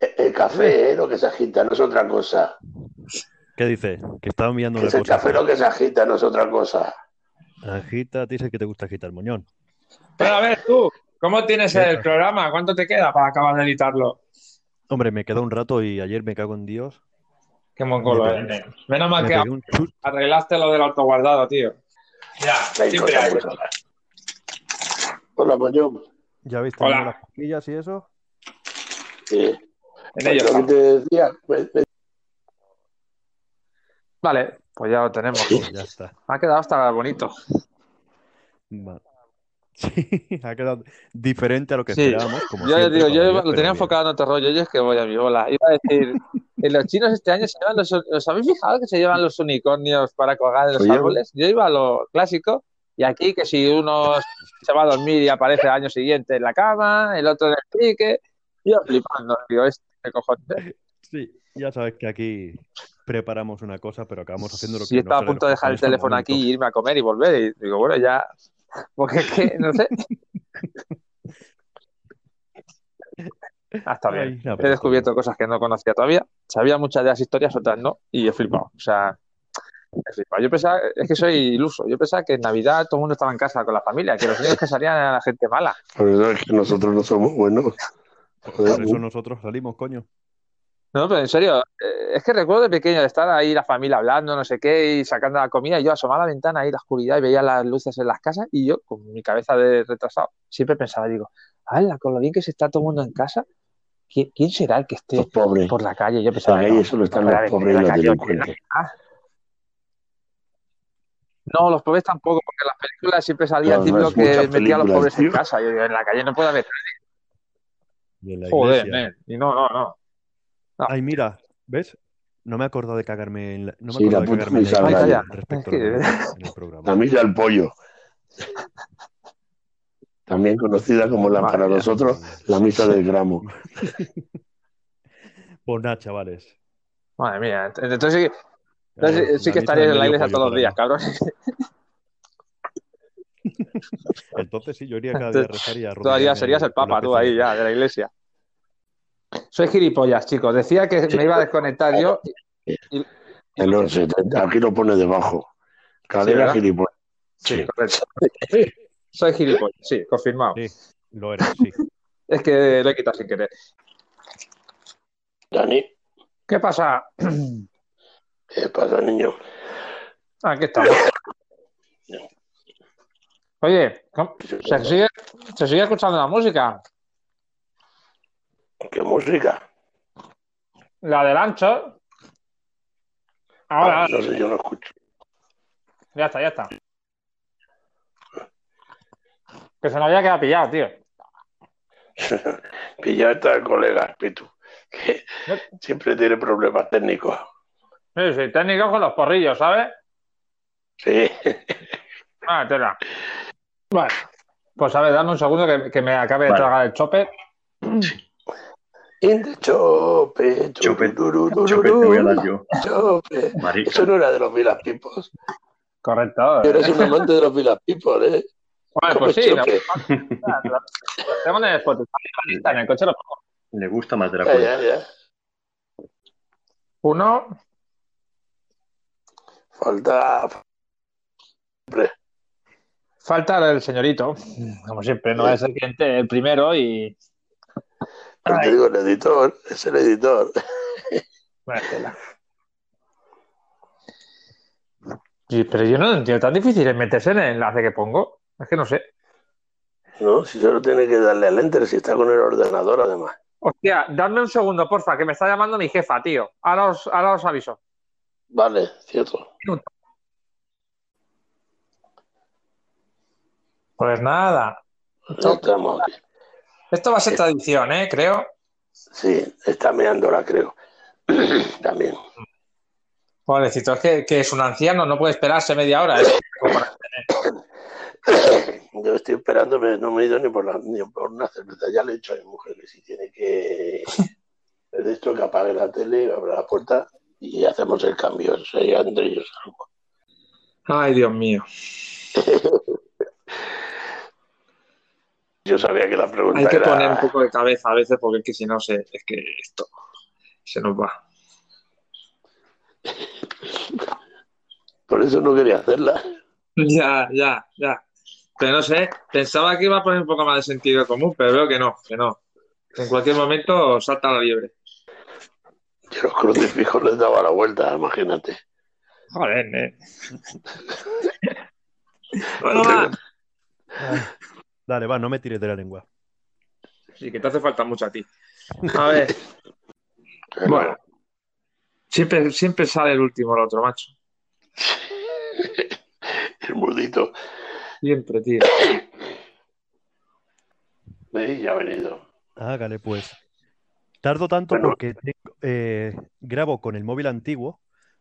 S2: El café, ¿eh? lo que se agita, no es otra cosa.
S3: ¿Qué dice? Que estaba enviando
S2: una cosa. El café lo que se agita, no es otra cosa.
S3: Agita, dice que te gusta agitar moñón.
S1: Pero a ver, tú, ¿cómo tienes el programa? ¿Cuánto te queda para acabar de editarlo?
S3: Hombre, me queda un rato y ayer me cago en Dios
S1: Qué mongolo eres. Menos mal que arreglaste lo del autoguardado, tío. Ya, siempre hay
S2: Hola, Mañón.
S3: ¿Ya viste las cosquillas y eso?
S2: Sí. En ello. Lo que te decía. Pues,
S1: vale, pues ya lo tenemos. Ya está. Ha quedado hasta bonito.
S3: Vale. Sí, ha quedado diferente a lo que esperábamos. Como
S1: yo digo, yo lo tenía enfocado en otro rollo, yo es que voy a mi bola. Iba a decir, en los chinos este año se llevan los, ¿os habéis fijado que se llevan los unicornios para colgar en los árboles? Yo iba a lo clásico y aquí que si uno se va a dormir y aparece el año siguiente en la cama, el otro en el pique, yo flipando, digo, este cojones.
S3: Sí, ya sabes que aquí preparamos una cosa, pero acabamos haciendo lo que
S1: Sí, estaba a punto de dejar el teléfono aquí y irme a comer y volver. Y digo, bueno, ya. Porque es que, no sé. Ah, está bien. he descubierto cosas que no conocía todavía. Sabía muchas de las historias, otras no, y he flipado. O sea, he flipado. Yo pensaba, es que soy iluso. Yo pensaba que en Navidad todo el mundo estaba en casa con la familia, que los niños que salían eran la gente mala.
S2: La verdad es que nosotros no somos buenos.
S3: Por eso nosotros salimos, coño.
S1: No, pero en serio, eh, es que recuerdo de pequeño de estar ahí la familia hablando, no sé qué, y sacando la comida, y yo asomaba a la ventana ahí la oscuridad y veía las luces en las casas, y yo, con mi cabeza de retrasado, siempre pensaba, digo, ¡hala, con lo bien que se está todo el mundo en casa! ¿Quién, será el que esté por la calle? Yo pensaba,
S2: ahí solo están los pobres y los delincuentes.
S1: No, los pobres tampoco, porque en las películas siempre salía el tipo que metía a los pobres en casa. Yo digo, en la calle no puede haber nadie. Joder, y no, no, no.
S3: Ay, mira, ¿ves? No me acuerdo de cagarme en la, no me
S2: sí,
S3: acuerdo
S2: la
S3: de cagarme
S2: en
S3: la respecto en el programa.
S2: La misa del pollo. También conocida como la para nosotros la misa del gramo.
S3: Pues nada, chavales.
S1: Madre mía, entonces sí, entonces, sí que estaría en la iglesia todos los días, cabrón.
S3: Entonces sí, yo iría cada día a rezar y a
S1: Todavía serías el papa tú ahí ya, de la iglesia. Soy gilipollas, chicos. Decía que me iba a desconectar yo. Y...
S2: aquí lo pone debajo. Cadera
S1: ¿Sí,
S2: gilipollas.
S1: Sí, correcto. Soy gilipollas, sí, confirmado.
S3: Sí, lo eres, sí.
S1: es que lo he quitado sin querer.
S2: Dani.
S1: ¿Qué pasa?
S2: ¿Qué pasa, niño?
S1: Aquí estamos. Oye, ¿se sigue, ¿se sigue escuchando la música?
S2: ¿Qué música?
S1: La del ancho. Ahora.
S2: no sé, yo no escucho.
S1: Ya está, ya está. Que se nos había quedado pillado, tío.
S2: pillado está el colega, Pitu, que siempre tiene problemas técnicos.
S1: Sí, sí, técnicos con los porrillos, ¿sabes?
S2: Sí.
S1: Ah, tela. Bueno, pues a ver, dame un segundo que, que me acabe de tragar el chope.
S2: In the chope, chope, duru, duru, chope, te voy a dar yo. Chope. Eso no era de los Vilas Pipos.
S1: Correcto.
S2: Eres un amante de los Vilas Pipos, ¿eh?
S1: Bueno, pues sí. Tengo en el Spotify, en el coche lo pongo.
S4: Le gusta más de la
S2: cuenta. Ya, ya, ya.
S1: Uno.
S2: Falta.
S1: Falta el señorito, como siempre, no es el cliente el primero y.
S2: No te digo el editor, es el editor.
S1: Sí, pero yo no entiendo, tan difícil es meterse en el enlace que pongo. Es que no sé.
S2: No, si solo tiene que darle al enter, si está con el ordenador además.
S1: Hostia, dame un segundo, porfa, que me está llamando mi jefa, tío. Ahora os, ahora os aviso.
S2: Vale, cierto.
S1: Pues nada.
S2: Ya estamos aquí.
S1: Esto va a ser tradición, ¿eh? Creo.
S2: Sí, está meándola, creo. También.
S1: Pobrecito, es que, que, es un anciano, no puede esperarse media hora. ¿eh?
S2: Yo estoy esperando, no me he ido ni por, la, ni por una cerveza. Ya le he dicho a mi mujer que si tiene que. Es de esto que apague la tele, abra la puerta y hacemos el cambio. Sería entre ellos algo.
S1: Ay, Dios mío.
S2: Yo sabía que la pregunta
S1: Hay que
S2: era...
S1: poner un poco de cabeza a veces porque es que si no se, es que esto se nos va.
S2: Por eso no quería hacerla.
S1: Ya, ya, ya. Pero no sé, pensaba que iba a poner un poco más de sentido común, pero veo que no, que no. En cualquier momento salta la liebre.
S2: Yo los crucifijos les daba la vuelta, imagínate.
S1: Joder, eh. bueno, va.
S3: Dale, va, no me tires de la lengua.
S1: Sí, que te hace falta mucho a ti. A ver. bueno. Siempre, siempre sale el último el otro, macho.
S2: el mudito.
S1: Siempre, tío.
S2: Sí, ya ha venido.
S3: Hágale, pues. Tardo tanto
S2: Bueno.
S3: porque tengo- eh, grabo con el móvil antiguo,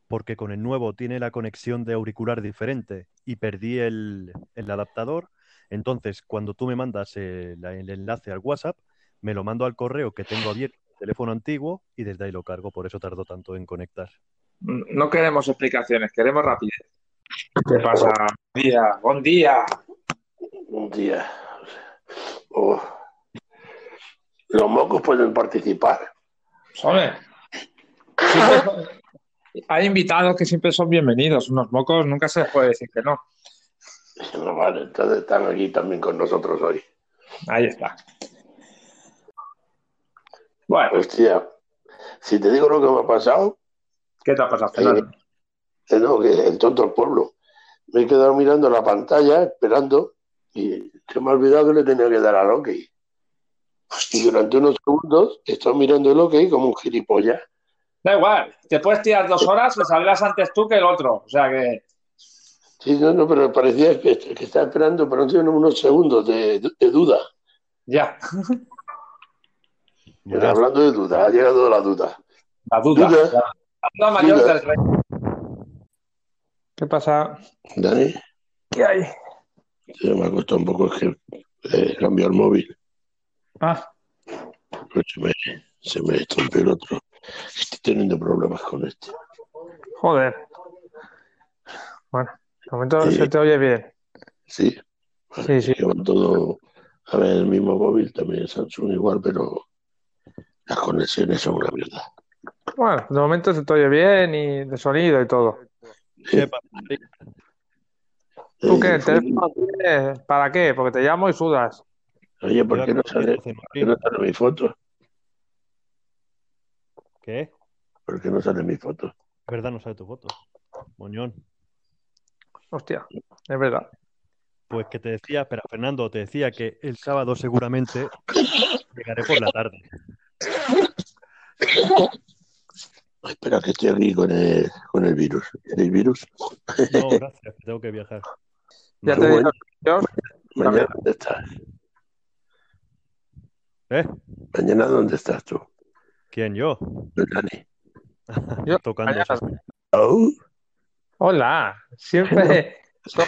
S3: porque con el nuevo tiene la conexión de auricular diferente y perdí el, el adaptador. Entonces, cuando tú me mandas el, el enlace al WhatsApp, me lo mando al correo que tengo abierto el teléfono antiguo y desde ahí lo cargo. Por eso tardo tanto en conectar.
S1: No queremos explicaciones, queremos rapidez. ¿Qué pasa? Buen día, buen día.
S2: Un día. Oh. Los mocos pueden participar.
S1: Son- hay invitados que siempre son bienvenidos. Unos mocos nunca se les puede decir que no.
S2: Vale, entonces están aquí también con nosotros hoy.
S1: Ahí está. Bueno,
S2: Hostia, si te digo lo que me ha pasado,
S1: ¿qué te ha pasado, Fernando?
S2: eh, no, que el tonto del pueblo. Me he quedado mirando la pantalla, esperando, y se me ha olvidado que le tenía que dar al OK. Y durante unos segundos he estado mirando el OK como un gilipollas.
S1: Da igual, te puedes tirar dos horas y saldrás antes tú que el otro. O sea que.
S2: Sí, no, no, pero parecía que, que estaba esperando, pero han sido unos segundos de, de duda.
S1: Ya,
S2: Pero hablando de duda, ha llegado la duda.
S1: la duda.
S2: Duda.
S1: La duda mayor
S2: Duda.
S1: del rey. ¿Qué pasa?
S2: Dani,
S1: ¿Qué hay?
S2: se me ha costado un poco es que eh, cambiar el móvil.
S1: Ah,
S2: Pues se me, se me estropeó el otro. Estoy teniendo problemas con este.
S1: joder. Bueno, de momento
S2: Sí.
S1: se te oye bien.
S2: Sí,
S1: Sí, sí.
S2: va todo a ver el mismo móvil, también Samsung igual, pero las conexiones son una mierda.
S1: Bueno, de momento se te oye bien y de sonido y todo.
S3: ¿Qué pasa?
S1: ¿Tú qué?
S2: Eh,
S1: ¿El teléfono eh, ¿Para qué? Porque te llamo y sudas.
S2: Oye, ¿por qué no sale, por qué no sale mi foto?
S3: ¿Qué?
S2: ¿Por qué no sale mi foto?
S3: ¿Verdad? No sale tu foto. Moñón.
S1: Hostia, es verdad.
S3: Pues que te decía, espera, Fernando, te decía que el sábado seguramente llegaré por la tarde.
S2: Ay, Espera, que estoy aquí con el, con el virus. ¿El virus?
S3: No, gracias, que tengo que viajar.
S1: Ya te
S2: Bueno.
S1: digo, yo,
S2: Mañana, ¿dónde estás?
S3: ¿Eh?
S2: Mañana, ¿dónde estás tú?
S3: ¿Quién? ¿Yo?
S2: Dani.
S1: Yo,
S3: Tocando.
S1: Hola, siempre, so-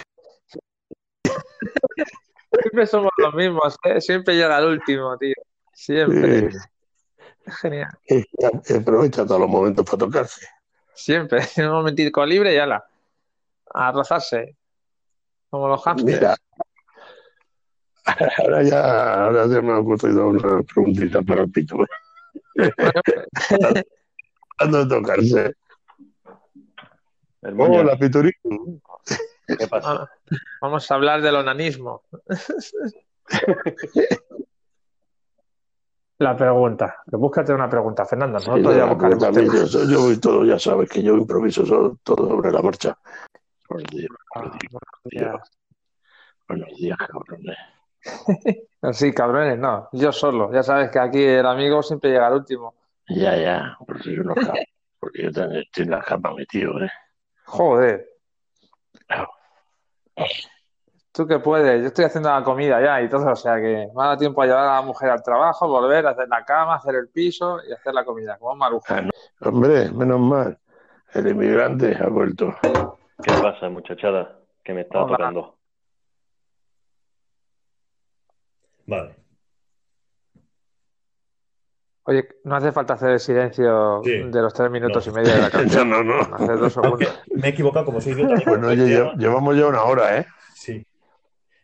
S1: siempre somos los mismos, ¿eh? Siempre llega el último, tío. Siempre. genial.
S2: aprovecha todos los momentos para tocarse.
S1: Siempre. Un momentico libre y ala. A rozarse. Como los hamsters.
S2: Mira, ahora ya, ahora ya me ha ocurrido una preguntita para el pito. Hablando de tocarse. Hola, Piturito.
S5: ¿qué pasa?
S1: Ah, Vamos a hablar del onanismo. La pregunta. Búscate una pregunta, Fernando.
S2: Sí, no,
S1: temas.
S2: yo, yo voy todo, ya sabes que yo improviso so- todo sobre la marcha. Buenos días,
S1: Ah,
S2: buenos días,
S1: buenos días.
S2: buenos días, cabrones.
S1: Sí, cabrones, no. Yo solo. Ya sabes que aquí el amigo siempre llega al último.
S2: Ya, ya, por si yo no porque yo también estoy en la cama metido, ¿eh?
S1: Joder. ¿Tú qué puedes? Yo estoy haciendo la comida ya y todo, o sea que me ha dado tiempo a llevar a la mujer al trabajo, volver, hacer la cama, hacer el piso y hacer la comida, como un marujo.
S2: Ah, no. Hombre, menos mal, el inmigrante ha vuelto.
S5: ¿Qué pasa, muchachada? Que me está
S1: Hola.
S5: tocando.
S4: Vale.
S1: Oye, no hace falta hacer el silencio
S4: Sí.
S1: de los tres minutos
S4: No.
S1: y medio de la
S2: No,
S1: canción.
S2: no, no.
S1: Hacer dos segundos.
S4: Me he equivocado, como soy idiota. digo,
S2: Bueno, oye, lle-
S4: llama-
S2: llevamos ya una hora, ¿eh?
S4: Sí.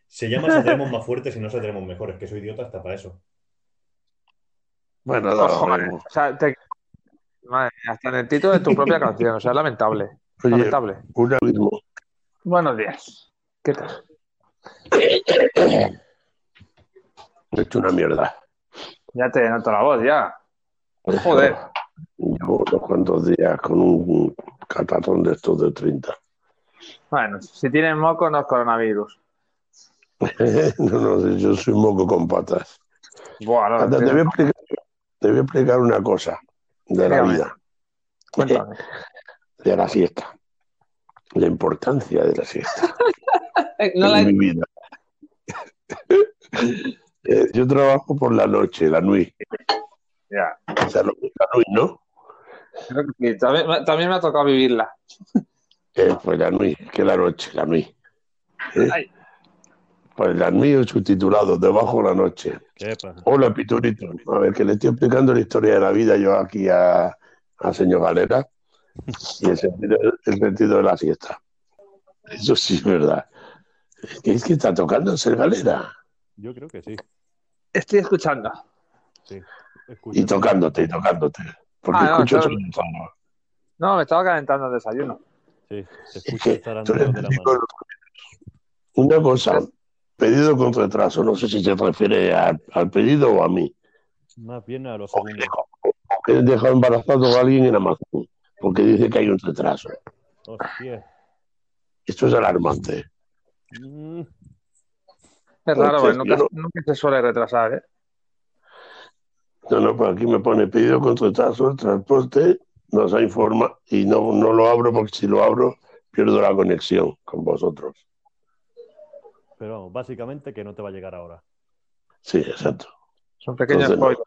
S4: Se llama Saldremos más fuertes y no saldremos mejores, que soy idiota hasta para eso.
S2: Bueno, mismo.
S1: o sea, te... Madre mía, hasta en el título de tu propia canción, o sea, lamentable.
S2: Oye,
S1: Lamentable.
S2: una mismo.
S1: Buenos días. ¿Qué tal?
S2: He hecho una mierda.
S1: Ya te noto la voz, ya. Joder.
S2: Llevo unos cuantos días con un catarrón de estos de 30.
S1: Bueno, si tienes moco no es coronavirus.
S2: No, no, yo soy moco con patas.
S1: Buah, no,
S2: Anda, te, voy a explicar, te voy a explicar una cosa de la vida,
S1: Cuéntame.
S2: de la siesta. La importancia de la siesta
S1: No la
S2: en mi vida. Eh, yo trabajo por la noche, la nuit.
S1: Ya.
S2: O sea, lo que es la nuit, ¿no?
S1: Creo que sí. También, también me ha tocado vivirla.
S2: Eh, pues la nuit, que la noche, la nuit. ¿Eh? Pues la nuit subtitulado, debajo de la noche.
S3: ¿Qué pasa?
S2: Hola, Piturito. A ver, que le estoy explicando la historia de la vida yo aquí a, a señor Galera y el sentido, el sentido de la siesta. Eso sí es verdad. ¿Qué es que está tocando ser Galera?
S3: Yo creo que sí.
S1: Estoy escuchando.
S3: sí.
S2: Y tocándote, y tocándote. Porque
S1: Ah, no,
S2: escucho.
S1: No, me estaba calentando el desayuno.
S3: Sí, se
S2: Es que eres
S3: de la mano.
S2: Una cosa, pedido con retraso. No sé si se refiere a- al pedido o a mí.
S3: Más bien a los segundos.
S2: o que he dejado embarazado a alguien en Amazon. Porque dice que hay un retraso.
S3: Hostia.
S2: Esto es alarmante.
S3: Mm,
S1: Es raro, porque nunca, se suele retrasar, ¿eh?
S2: No, no, pues aquí me pone pedido con retraso el transporte, nos ha informa y no, no lo abro porque si lo abro pierdo la conexión con vosotros.
S3: Pero vamos, básicamente que no te va a llegar ahora.
S2: Sí, exacto.
S1: Es un pequeño
S2: Entonces,
S1: spoiler.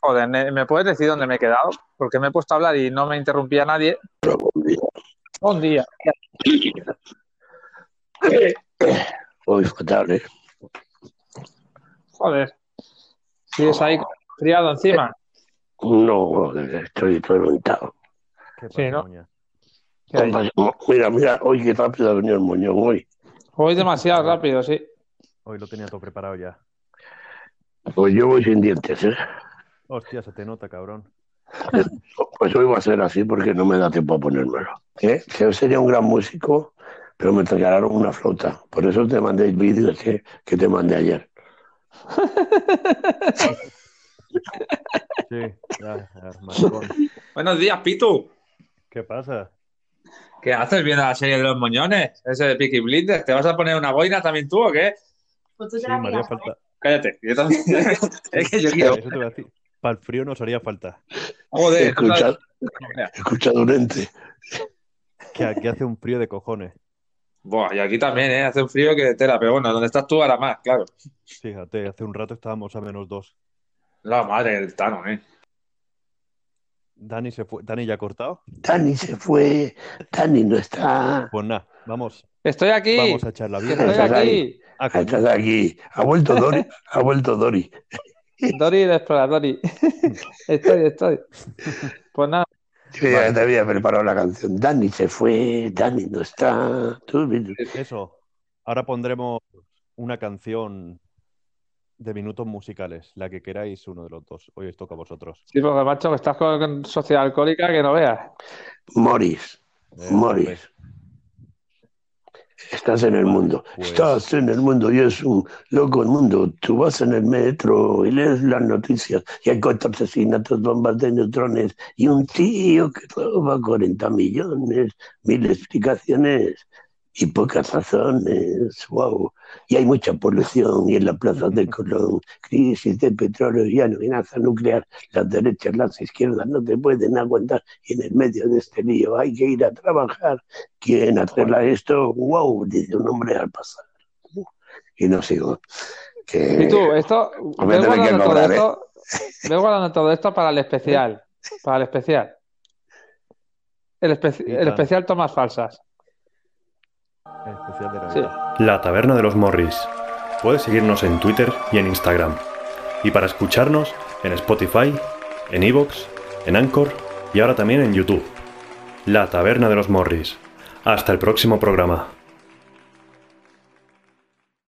S1: Joder, ¿me, puedes decir dónde me he quedado? Porque me he puesto a hablar y no me interrumpía nadie.
S2: Pero buen día.
S1: Un día.
S2: Hoy fatal, ¿eh?
S1: Joder. Sigues ahí friado encima.
S2: No, estoy reventado.
S3: ¿Qué
S1: Sí, ¿no? hay?
S2: Mira, mira, hoy qué rápido ha venido el moñón hoy.
S1: Voy demasiado rápido, sí.
S3: Hoy lo tenía todo preparado ya.
S2: Pues yo voy sin dientes, ¿eh?
S3: Hostia, se te nota, cabrón.
S2: Pues hoy va a ser así porque no me da tiempo a ponérmelo. ¿Eh? Que sería un gran músico, pero me regalaron una flauta. Por eso te mandé el vídeo que, que te mandé ayer.
S3: Sí, ya, ya, maricón.
S1: Buenos días, Pitu.
S3: ¿Qué pasa?
S1: ¿Qué haces viendo la serie de los moñones? Ese de Peaky Blinders. ¿Te vas a poner una boina también tú o qué?
S6: Pues tú te
S3: Sí,
S6: la miras,
S3: falta.
S1: Cállate. Yo también. es que yo quiero.
S3: Eso te voy a decir. Para el frío nos haría falta.
S1: Joder. tú
S2: Escucha,
S1: sabes-
S2: escucha Durente.
S3: Que aquí hace un frío de cojones.
S1: Buah, y aquí también, ¿eh? Hace un frío que de tela. Pero bueno, donde estás tú ahora más, claro.
S3: Fíjate, hace un rato estábamos a menos dos.
S1: La madre del Tano, ¿eh?
S3: Dani se fue. ¿Dani ya ha cortado?
S2: Dani se fue, Dani no está.
S3: Pues nada, vamos,
S1: Estoy aquí.
S3: vamos a echar la vida.
S1: estoy
S2: Estás
S1: aquí.
S2: Estás aquí. Ha vuelto Dori. Ha vuelto Dori.
S1: Dori el exploradori. estoy, estoy. Pues nada.
S2: Yo ya te había preparado la canción. Dani se fue, Dani no está. Tú,
S3: Eso. Ahora pondremos una canción de minutos musicales, la que queráis uno de los dos. Hoy os toca a vosotros.
S1: Sí, porque macho, que estás con sociedad alcohólica que no veas.
S2: Morris,
S3: Eh,
S2: Morris. Estás en el mundo.
S3: Pues-
S2: Estás en el mundo y es un loco el mundo. Tú vas en el metro y lees las noticias y hay cuatro asesinatos, bombas de neutrones y un tío que roba 40 millones, mil explicaciones y pocas razones. Wow. Y hay mucha polución y en la plaza de Colón, crisis de petróleo y amenaza nuclear. Las derechas, las izquierdas no te pueden aguantar y en el medio de este lío hay que ir a trabajar. ¿Quién arregla esto? ¡Wow! Dice un hombre al pasar. Y no sigo. Que...
S1: Y tú, esto,
S2: tendré que
S1: guardando todo
S2: ¿eh?
S1: esto, ve guardando todo esto para el especial. Para el especial. El, espe- especial tomas falsas.
S4: La Taberna de los Morris. Puedes seguirnos en Twitter y en Instagram. Y para escucharnos en Spotify, en Evox, en Anchor y ahora también en YouTube. La Taberna de los Morris. Hasta el próximo programa.